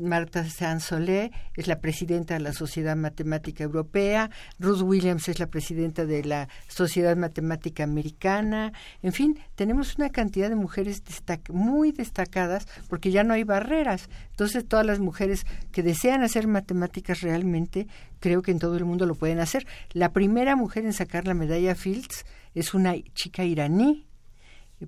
Marta Sansolé es la presidenta de la Sociedad Matemática Europea, Ruth Williams es la presidenta de la Sociedad Matemática Americana, en fin, tenemos una cantidad de mujeres muy destacadas porque ya no hay barreras. Entonces, todas las mujeres que desean hacer matemáticas realmente, creo que en todo el mundo lo pueden hacer. La primera mujer en sacar la medalla Fields es una chica iraní.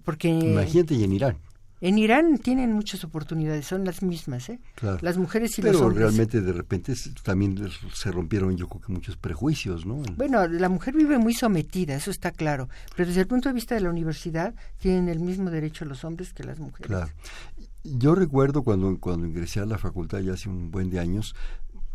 Porque, Imagínate, y en Irán. En Irán tienen muchas oportunidades, son las mismas, ¿eh? Las mujeres y los hombres. realmente de repente también se rompieron yo creo que muchos prejuicios, ¿no? Bueno, la mujer vive muy sometida, eso está claro, pero desde el punto de vista de la universidad tienen el mismo derecho los hombres que las mujeres. Claro. Yo recuerdo cuando, cuando ingresé a la facultad ya hace un buen de años,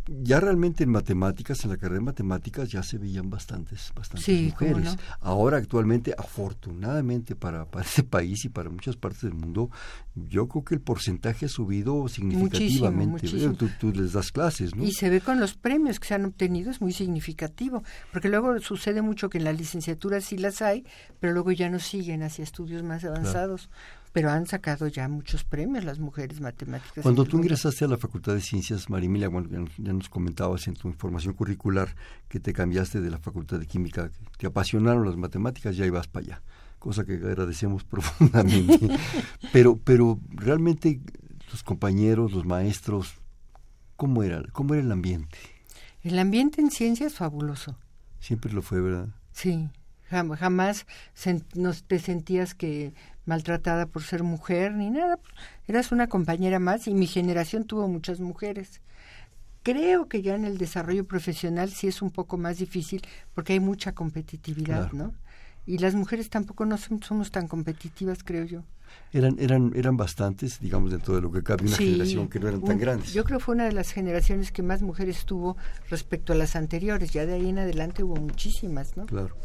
ya realmente en matemáticas, en la carrera de matemáticas, ya se veían bastantes, bastantes mujeres. Ahora actualmente, afortunadamente para, para este país y para muchas partes del mundo, yo creo que el porcentaje ha subido significativamente. Tú, les das clases, ¿no? Y se ve con los premios que se han obtenido, es muy significativo, porque luego sucede mucho que en la licenciatura sí las hay, pero luego ya no siguen hacia estudios más avanzados pero han sacado ya muchos premios las mujeres matemáticas. Cuando tú ingresaste a la Facultad de Ciencias, Marimilia, bueno, ya nos comentabas en tu información curricular que te cambiaste de la Facultad de Química, que te apasionaron las matemáticas, ya ibas para allá, cosa que agradecemos profundamente. pero, pero realmente los compañeros, los maestros, ¿cómo era, cómo era el ambiente? El ambiente en ciencia es fabuloso. Siempre lo fue, ¿verdad? Sí, jamás no te sentías que maltratada por ser mujer ni nada. Eras una compañera más y mi generación tuvo muchas mujeres. Creo que ya en el desarrollo profesional sí es un poco más difícil porque hay mucha competitividad, ¿no? Y las mujeres tampoco no somos tan competitivas, creo yo. Eran, eran, eran bastantes, digamos, dentro de lo que cabe, una generación que no eran tan grandes. Yo creo que fue una de las generaciones que más mujeres tuvo respecto a las anteriores. Ya de ahí en adelante hubo muchísimas, ¿no? Claro.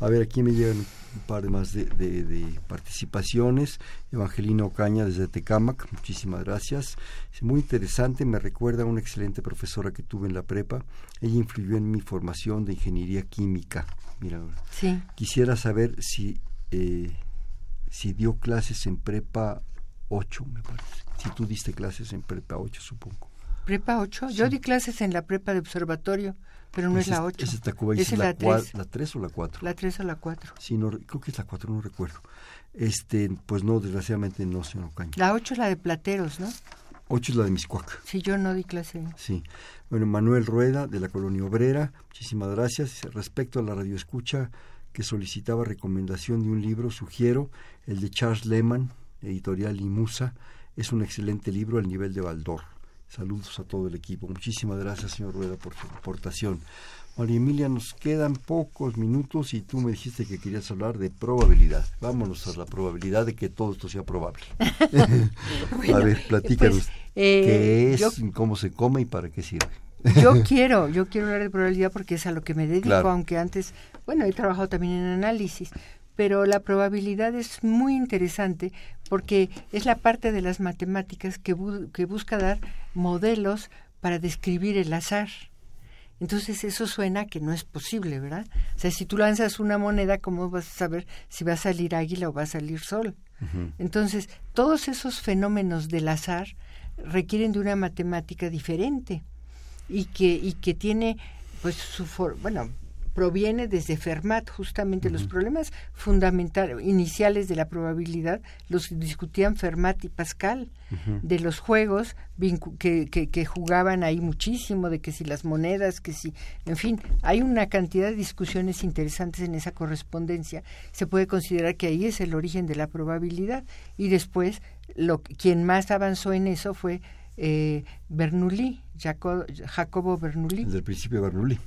A ver, aquí me llegan un par de más de, de, participaciones. Evangelina Ocaña desde Tecámac, muchísimas gracias. Es muy interesante, me recuerda a una excelente profesora que tuve en la prepa. Ella influyó en mi formación de ingeniería química. Mira, sí. quisiera saber si, eh, si dio clases en prepa 8, me parece. Si tú diste clases en prepa 8, supongo. ¿Prepa 8? Yo di clases en la prepa de observatorio pero no es, la 8. Es Tacuba es la, la 3. ¿La 3 o la 4? La 3 o la 4. Sí, no, creo que es la 4, no recuerdo. Este, pues no, desgraciadamente no, señor Ocaña. La 8 es la de Plateros, ¿no? 8 es la de Miscuac. Sí, yo no di clase. Sí. Bueno, Manuel Rueda, de la Colonia Obrera, muchísimas gracias. Respecto a la radioescucha que solicitaba recomendación de un libro, sugiero el de Charles Lehman, editorial Imusa. Es un excelente libro al nivel de Baldor Saludos a todo el equipo. Muchísimas gracias, señor Rueda, por su aportación. María Emilia, nos quedan pocos minutos y tú me dijiste que querías hablar de probabilidad. Vámonos a la probabilidad de que todo esto sea probable. a ver, platícanos. Pues, eh, ¿Qué es, cómo se come y para qué sirve? yo quiero, yo quiero hablar de probabilidad porque es a lo que me dedico, aunque antes, bueno, he trabajado también en análisis, pero la probabilidad es muy interesante porque es la parte de las matemáticas que, que busca dar modelos para describir el azar. Entonces eso suena que no es posible, ¿verdad? O sea, si tú lanzas una moneda, ¿cómo vas a saber si va a salir águila o va a salir sol? Entonces, todos esos fenómenos del azar requieren de una matemática diferente y que, y que tiene pues su bueno proviene desde Fermat, justamente los problemas fundamentales, iniciales de la probabilidad, los discutían Fermat y Pascal, de los juegos que, que, jugaban ahí muchísimo, de que si las monedas, que si, en fin, hay una cantidad de discusiones interesantes en esa correspondencia. Se puede considerar que ahí es el origen de la probabilidad y después lo, quien más avanzó en eso fue eh, Bernoulli, Jacobo Bernoulli. Desde el principio Bernoulli.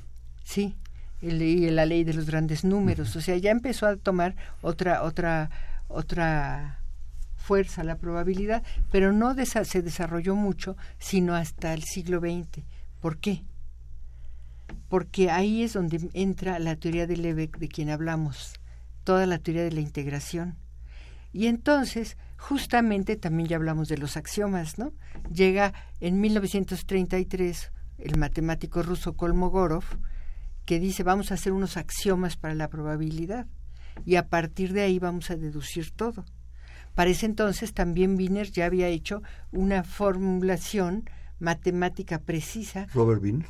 Sí, y la ley de los grandes números. O sea, ya empezó a tomar otra, otra, otra fuerza la probabilidad, pero no se desarrolló mucho, sino hasta el siglo XX. ¿Por qué? Porque ahí es donde entra la teoría de Lebeck de quien hablamos, toda la teoría de la integración. Y entonces, justamente también ya hablamos de los axiomas, ¿no? Llega en 1933 el matemático ruso Kolmogorov, que dice vamos a hacer unos axiomas para la probabilidad. y a partir de ahí vamos a deducir todo. Para ese entonces también Wiener ya había hecho una formulación matemática precisa. Robert Wiener.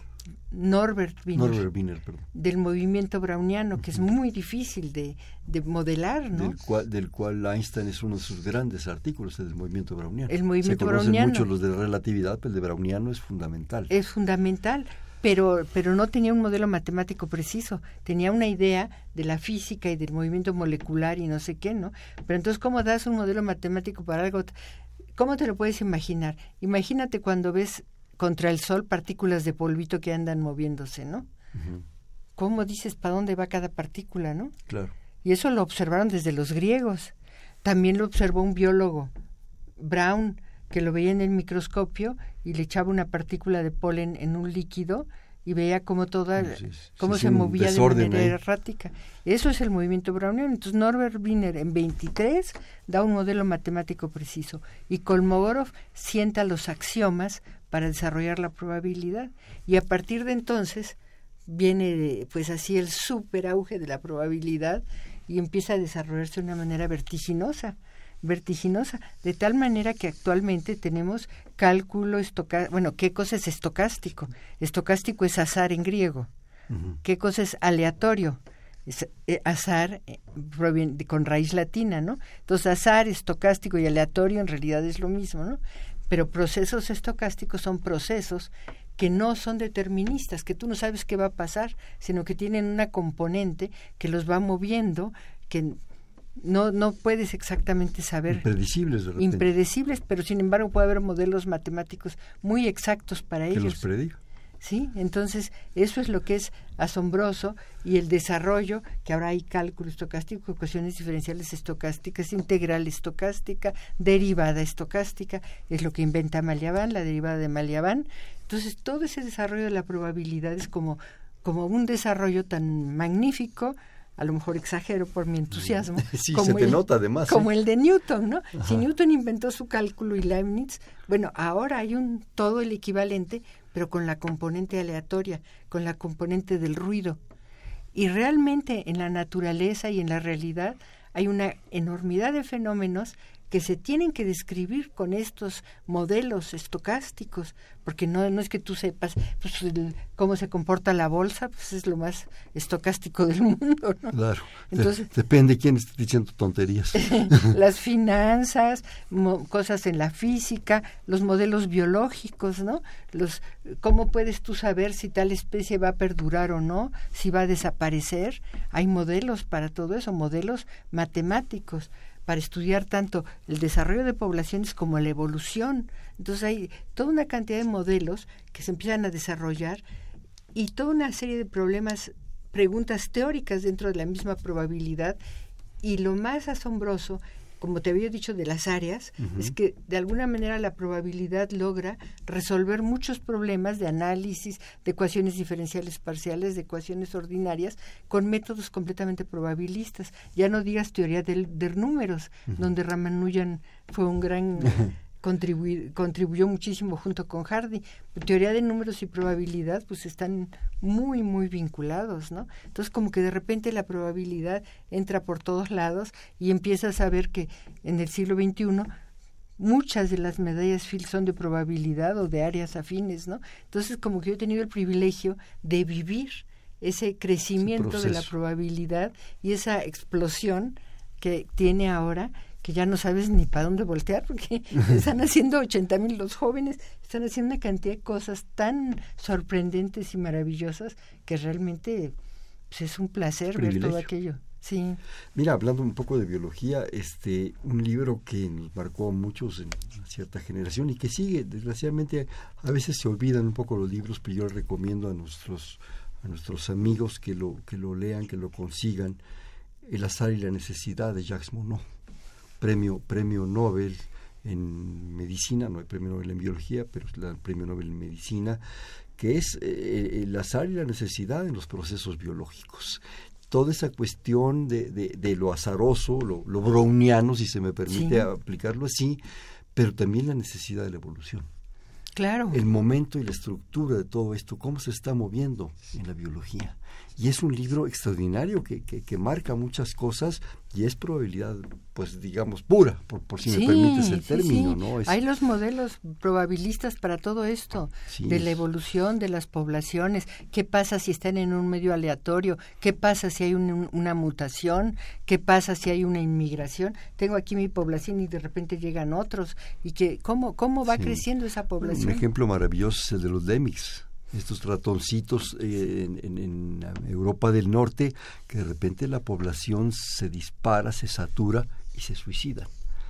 Norbert Wiener, Norbert Wiener perdón. del movimiento browniano, que es muy difícil de, de modelar, ¿no? Del cual, del cual Einstein es uno de sus grandes artículos, el del movimiento browniano. El movimiento Se conocen browniano. mucho los de relatividad, pero el de browniano es fundamental. Es fundamental, pero, pero no tenía un modelo matemático preciso, tenía una idea de la física y del movimiento molecular y no sé qué, ¿no? Pero entonces, ¿cómo das un modelo matemático para algo? ¿Cómo te lo puedes imaginar? Imagínate cuando ves contra el sol partículas de polvito que andan moviéndose, ¿no? ¿Cómo dices para dónde va cada partícula, no? Claro. Y eso lo observaron desde los griegos. También lo observó un biólogo, Brown, que lo veía en el microscopio y le echaba una partícula de polen en un líquido y veía cómo toda Sí, sí, sí, cómo sí, se movía de manera ahí. errática. Eso es el movimiento browniano. Entonces Norbert Wiener en 23 da un modelo matemático preciso y Kolmogorov sienta los axiomas para desarrollar la probabilidad y a partir de entonces viene pues así el super auge de la probabilidad y empieza a desarrollarse de una manera vertiginosa vertiginosa, de tal manera que actualmente tenemos cálculo estocástico, bueno, ¿qué cosa es estocástico? Estocástico es azar en griego. ¿Qué cosa es aleatorio? Es, eh, azar eh, con raíz latina, ¿no? Entonces, azar, estocástico y aleatorio en realidad es lo mismo, ¿no? Pero procesos estocásticos son procesos que no son deterministas, que tú no sabes qué va a pasar, sino que tienen una componente que los va moviendo, que no, no puedes exactamente saber Impredecibles de impredecibles, pero sin embargo puede haber modelos matemáticos muy exactos para que ellos. los prediga. ¿sí? Entonces, eso es lo que es asombroso y el desarrollo, que ahora hay cálculo estocástico, ecuaciones diferenciales estocásticas, integral estocástica, derivada estocástica, es lo que inventa Maliaban, la derivada de Maliaban. Entonces, todo ese desarrollo de la probabilidad es como, como un desarrollo tan magnífico, a lo mejor exagero por mi entusiasmo, Sí, como se te el- nota además. como ¿eh? el de Newton, ¿no? Si. Newton inventó su cálculo y Leibniz, bueno, ahora hay un todo el equivalente, pero con la componente aleatoria, con la componente del ruido. Y realmente en la naturaleza y en la realidad hay una enormidad de fenómenos que se tienen que describir con estos modelos estocásticos, porque no, no es que tú sepas pues, el- cómo se comporta la bolsa, pues es lo más estocástico del mundo, ¿no? Claro. De- Entonces- depende quién esté diciendo tonterías. las finanzas, mo- cosas en la física, los modelos biológicos, ¿no? Los cómo puedes tú saber si tal especie va a perdurar o no, si va a desaparecer. Hay modelos para todo eso, modelos matemáticos para estudiar tanto el desarrollo de poblaciones como la evolución. Entonces hay toda una cantidad de modelos que se empiezan a desarrollar y toda una serie de problemas, preguntas teóricas dentro de la misma probabilidad. Y lo más asombroso, como te había dicho de las áreas, es que de alguna manera la probabilidad logra resolver muchos problemas de análisis, de ecuaciones diferenciales parciales, de ecuaciones ordinarias, con métodos completamente probabilistas. Ya no digas teoría del, de números, donde Ramanujan fue un gran contribuir, contribuyó muchísimo junto con Hardy. Teoría de números y probabilidad pues están muy, muy vinculados, ¿no? Entonces como que de repente la probabilidad entra por todos lados y empiezas a ver que en el siglo XXI muchas de las medallas Field son de probabilidad o de áreas afines, ¿no? Entonces como que yo he tenido el privilegio de vivir ese crecimiento de la probabilidad y esa explosión que tiene ahora que ya no sabes ni para dónde voltear porque están haciendo 80 mil los jóvenes, están haciendo una cantidad de cosas tan sorprendentes y maravillosas que realmente pues, es un placer ver todo aquello. Sí, Mira, hablando un poco de biología, este, un libro que nos marcó a muchos en una cierta generación y que sigue, desgraciadamente, a veces se olvidan un poco los libros, pero yo recomiendo a nuestros a nuestros amigos que lo que lo lean, que lo consigan. El azar y la necesidad de Jacques Monod, premio premio Nobel en medicina, no hay premio Nobel en biología, pero es el premio Nobel en medicina, que es eh, el azar y la necesidad en los procesos biológicos toda esa cuestión de, de, de lo azaroso, lo, lo, browniano, si se me permite Sí. aplicarlo así, pero también la necesidad de la evolución. claro. El momento y la estructura de todo esto, cómo se está moviendo en la biología. y es un libro extraordinario que, que, marca muchas cosas y es probabilidad, pues digamos, pura, por, si me permites el término. ¿no? Hay los modelos probabilistas para todo esto, de la evolución de las poblaciones, qué pasa si están en un medio aleatorio, qué pasa si hay una mutación, qué pasa si hay una inmigración. Tengo aquí mi población y de repente llegan otros, y que cómo, cómo va creciendo esa población. Un ejemplo maravilloso es el de los Demix estos ratoncitos eh, en, Europa del Norte, que de repente la población se dispara, se satura y se suicida.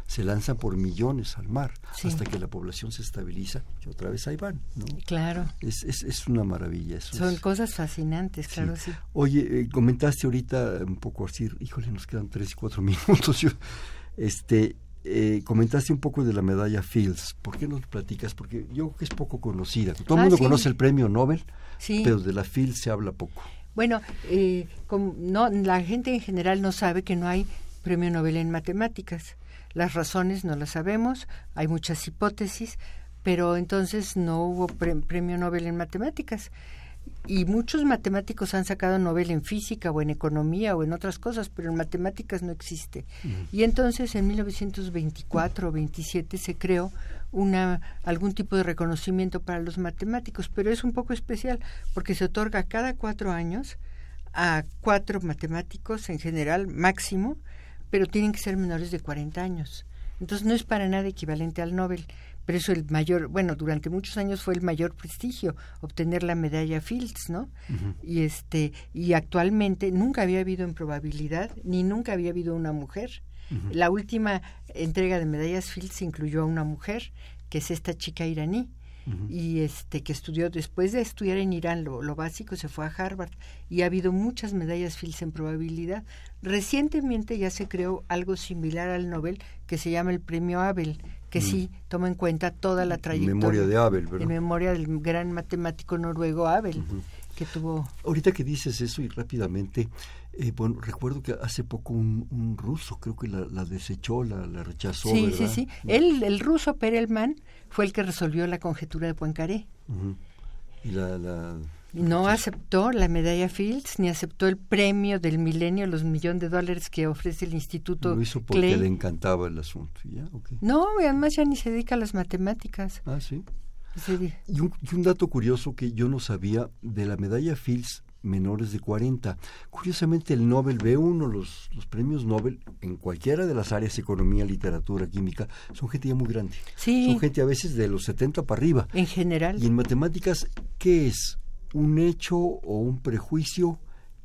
Se lanzan por millones al mar hasta que la población se estabiliza y otra vez ahí van. ¿no? Claro. Es, es, es una maravilla. Eso Son cosas fascinantes, claro, sí. Oye, eh, comentaste ahorita un poco así, híjole, nos quedan tres y cuatro minutos. Yo, este, eh, comentaste un poco de la medalla Fields. ¿Por qué nos platicas? Porque yo creo que es poco conocida. Todo el ah, mundo conoce el premio Nobel, pero de la Fields se habla poco. Bueno, eh, no, la gente en general no sabe que no hay premio Nobel en matemáticas. Las razones no las sabemos, hay muchas hipótesis, pero entonces no hubo premio Nobel en matemáticas y muchos matemáticos han sacado Nobel en física o en economía o en otras cosas, pero en matemáticas no existe. Y entonces en 1924 o 27 se creó una algún tipo de reconocimiento para los matemáticos, pero es un poco especial porque se otorga cada cuatro años a cuatro matemáticos en general máximo, pero tienen que ser menores de 40 años. Entonces no es para nada equivalente al Nobel pero eso el mayor, bueno, durante muchos años fue el mayor prestigio obtener la medalla Fields, ¿no? Y este y actualmente nunca había habido en probabilidad ni nunca había habido una mujer. La última entrega de medallas Fields incluyó a una mujer, que es esta chica iraní. y este que estudió después de estudiar en Irán lo, lo, básico se fue a Harvard y ha habido muchas medallas Fields en probabilidad recientemente ya se creó algo similar al Nobel que se llama el premio Abel que mm. sí toma en cuenta toda la trayectoria. En memoria de Abel, ¿verdad? En memoria del gran matemático noruego Abel, que tuvo... Ahorita que dices eso y rápidamente, eh, bueno, recuerdo que hace poco un, ruso creo que la, desechó, la, rechazó, Sí, sí, sí. El, el ruso Perelman fue el que resolvió la conjetura de Poincaré. Y la, la no aceptó la medalla Fields ni aceptó el premio del milenio, los millones de dólares que ofrece el Instituto. Lo hizo porque le encantaba el asunto. No, además ya ni se dedica a las matemáticas. Ah, sí. Y un, y un, dato curioso que yo no sabía de la medalla Fields menores de 40. Curiosamente el Nobel B1, los, los premios Nobel en cualquiera de las áreas, economía, literatura, química, son gente ya muy grande. Sí. Son gente a veces de los 70 para arriba. En general. Y en matemáticas, ¿qué es? Un hecho o un prejuicio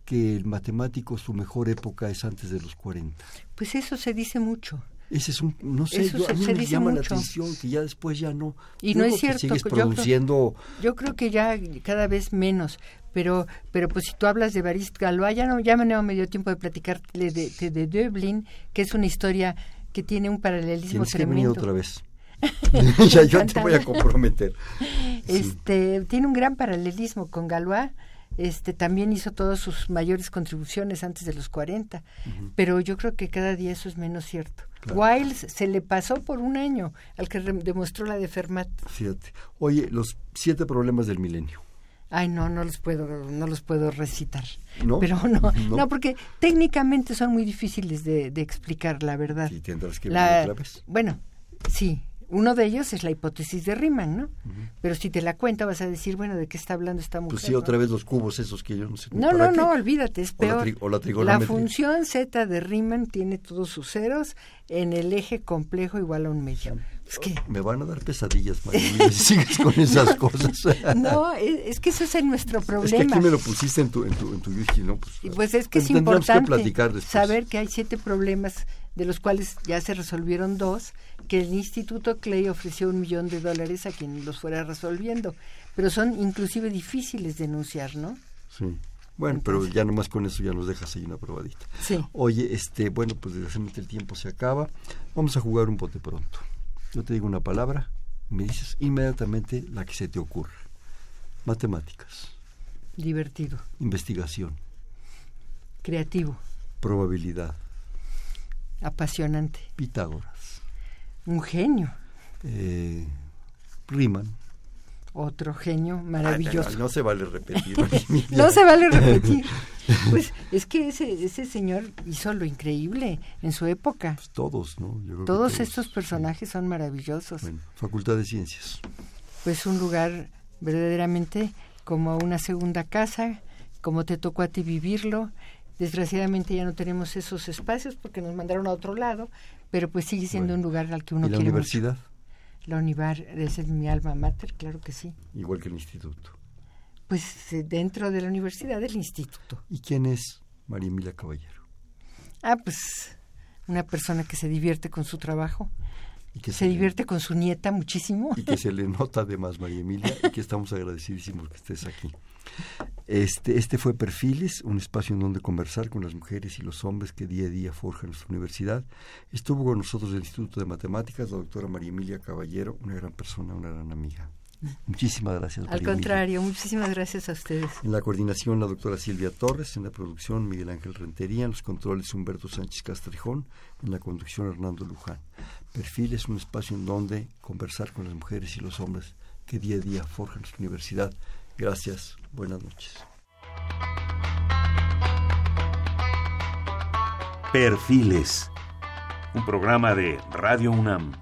que el matemático su mejor época es antes de los 40. Pues eso se dice mucho. Ese es un, no sé, yo, a mí me llama la atención que ya después ya no. Y no es cierto. Sigues produciendo... yo, creo, que ya cada vez menos, pero pero pues si tú hablas de Barist Galois, ya no, ya me dio tiempo de platicar de, de, de, Dublin, que es una historia que tiene un paralelismo Tienes tremendo. Que otra vez. ya yo te voy a comprometer. Este tiene un gran paralelismo con Galois. Este también hizo todas sus mayores contribuciones antes de los 40, pero yo creo que cada día eso es menos cierto. Wiles se le pasó por un año al que demostró la de Fermat. Fíjate. Oye, los siete problemas del milenio. Ay, no, no los puedo, no los puedo recitar. ¿No? Pero no, no, porque técnicamente son muy difíciles de, explicar, la verdad. Y tendrás que la, otra vez. Bueno, sí, uno de ellos es la hipótesis de Riemann, ¿no? Pero si te la cuenta vas a decir, bueno, ¿de qué está hablando esta mujer? Pues sí, otra vez los cubos esos que yo no sé. No, no, no, olvídate, es peor. O la, la, función z de Riemann tiene todos sus ceros en el eje complejo igual a un medio. Es que... Me van a dar pesadillas, María, si sigues con esas cosas. no, es, que eso es nuestro problema. Es que aquí me lo pusiste en tu, en tu, en tu ¿no? Pues, pues es que es importante saber que hay siete problemas de los cuales ya se resolvieron dos, que el Instituto Clay ofreció un millón de dólares a quien los fuera resolviendo, pero son inclusive difíciles de enunciar, ¿no? Sí. Bueno, pero ya nomás con eso ya nos dejas ahí una probadita. Sí. Oye, este, bueno, pues desgraciadamente el tiempo se acaba. Vamos a jugar un bote pronto. Yo te digo una palabra, me dices inmediatamente la que se te ocurra. Matemáticas. Divertido. Investigación. Creativo. Probabilidad. Apasionante. Pitágoras. Un genio. Eh, Riemann. otro genio maravilloso. no se vale repetir. no se vale repetir. Pues es que ese, ese señor hizo lo increíble en su época. Pues todos, ¿no? todos, estos personajes son maravillosos. Bueno, Facultad de Ciencias. Pues un lugar verdaderamente como una segunda casa, como te tocó a ti vivirlo. Desgraciadamente ya no tenemos esos espacios porque nos mandaron a otro lado, pero pues sigue siendo un lugar al que uno ¿Y la universidad? La universidad es mi alma mater, claro que sí. Igual que el instituto. Pues eh, dentro de la universidad del instituto. ¿Y quién es María Emilia Caballero? Ah, pues una persona que se divierte con su trabajo. Y que se, divierte con su nieta muchísimo. Y que se le nota además, María Emilia, y que estamos agradecidísimos que estés aquí. Este, este fue Perfiles, un espacio en donde conversar con las mujeres y los hombres que día a día forjan nuestra universidad. Estuvo con nosotros del Instituto de Matemáticas la doctora María Emilia Caballero, una gran persona, una gran amiga. Muchísimas gracias. Al contrario, muchísimas gracias a ustedes. En la coordinación la doctora Silvia Torres, en la producción Miguel Ángel Rentería, en los controles Humberto Sánchez Castrejón, en la conducción Hernando Luján. Perfil es un espacio en donde conversar con las mujeres y los hombres que día a día forjan nuestra universidad. Gracias, buenas noches. Perfiles, un programa de Radio UNAM.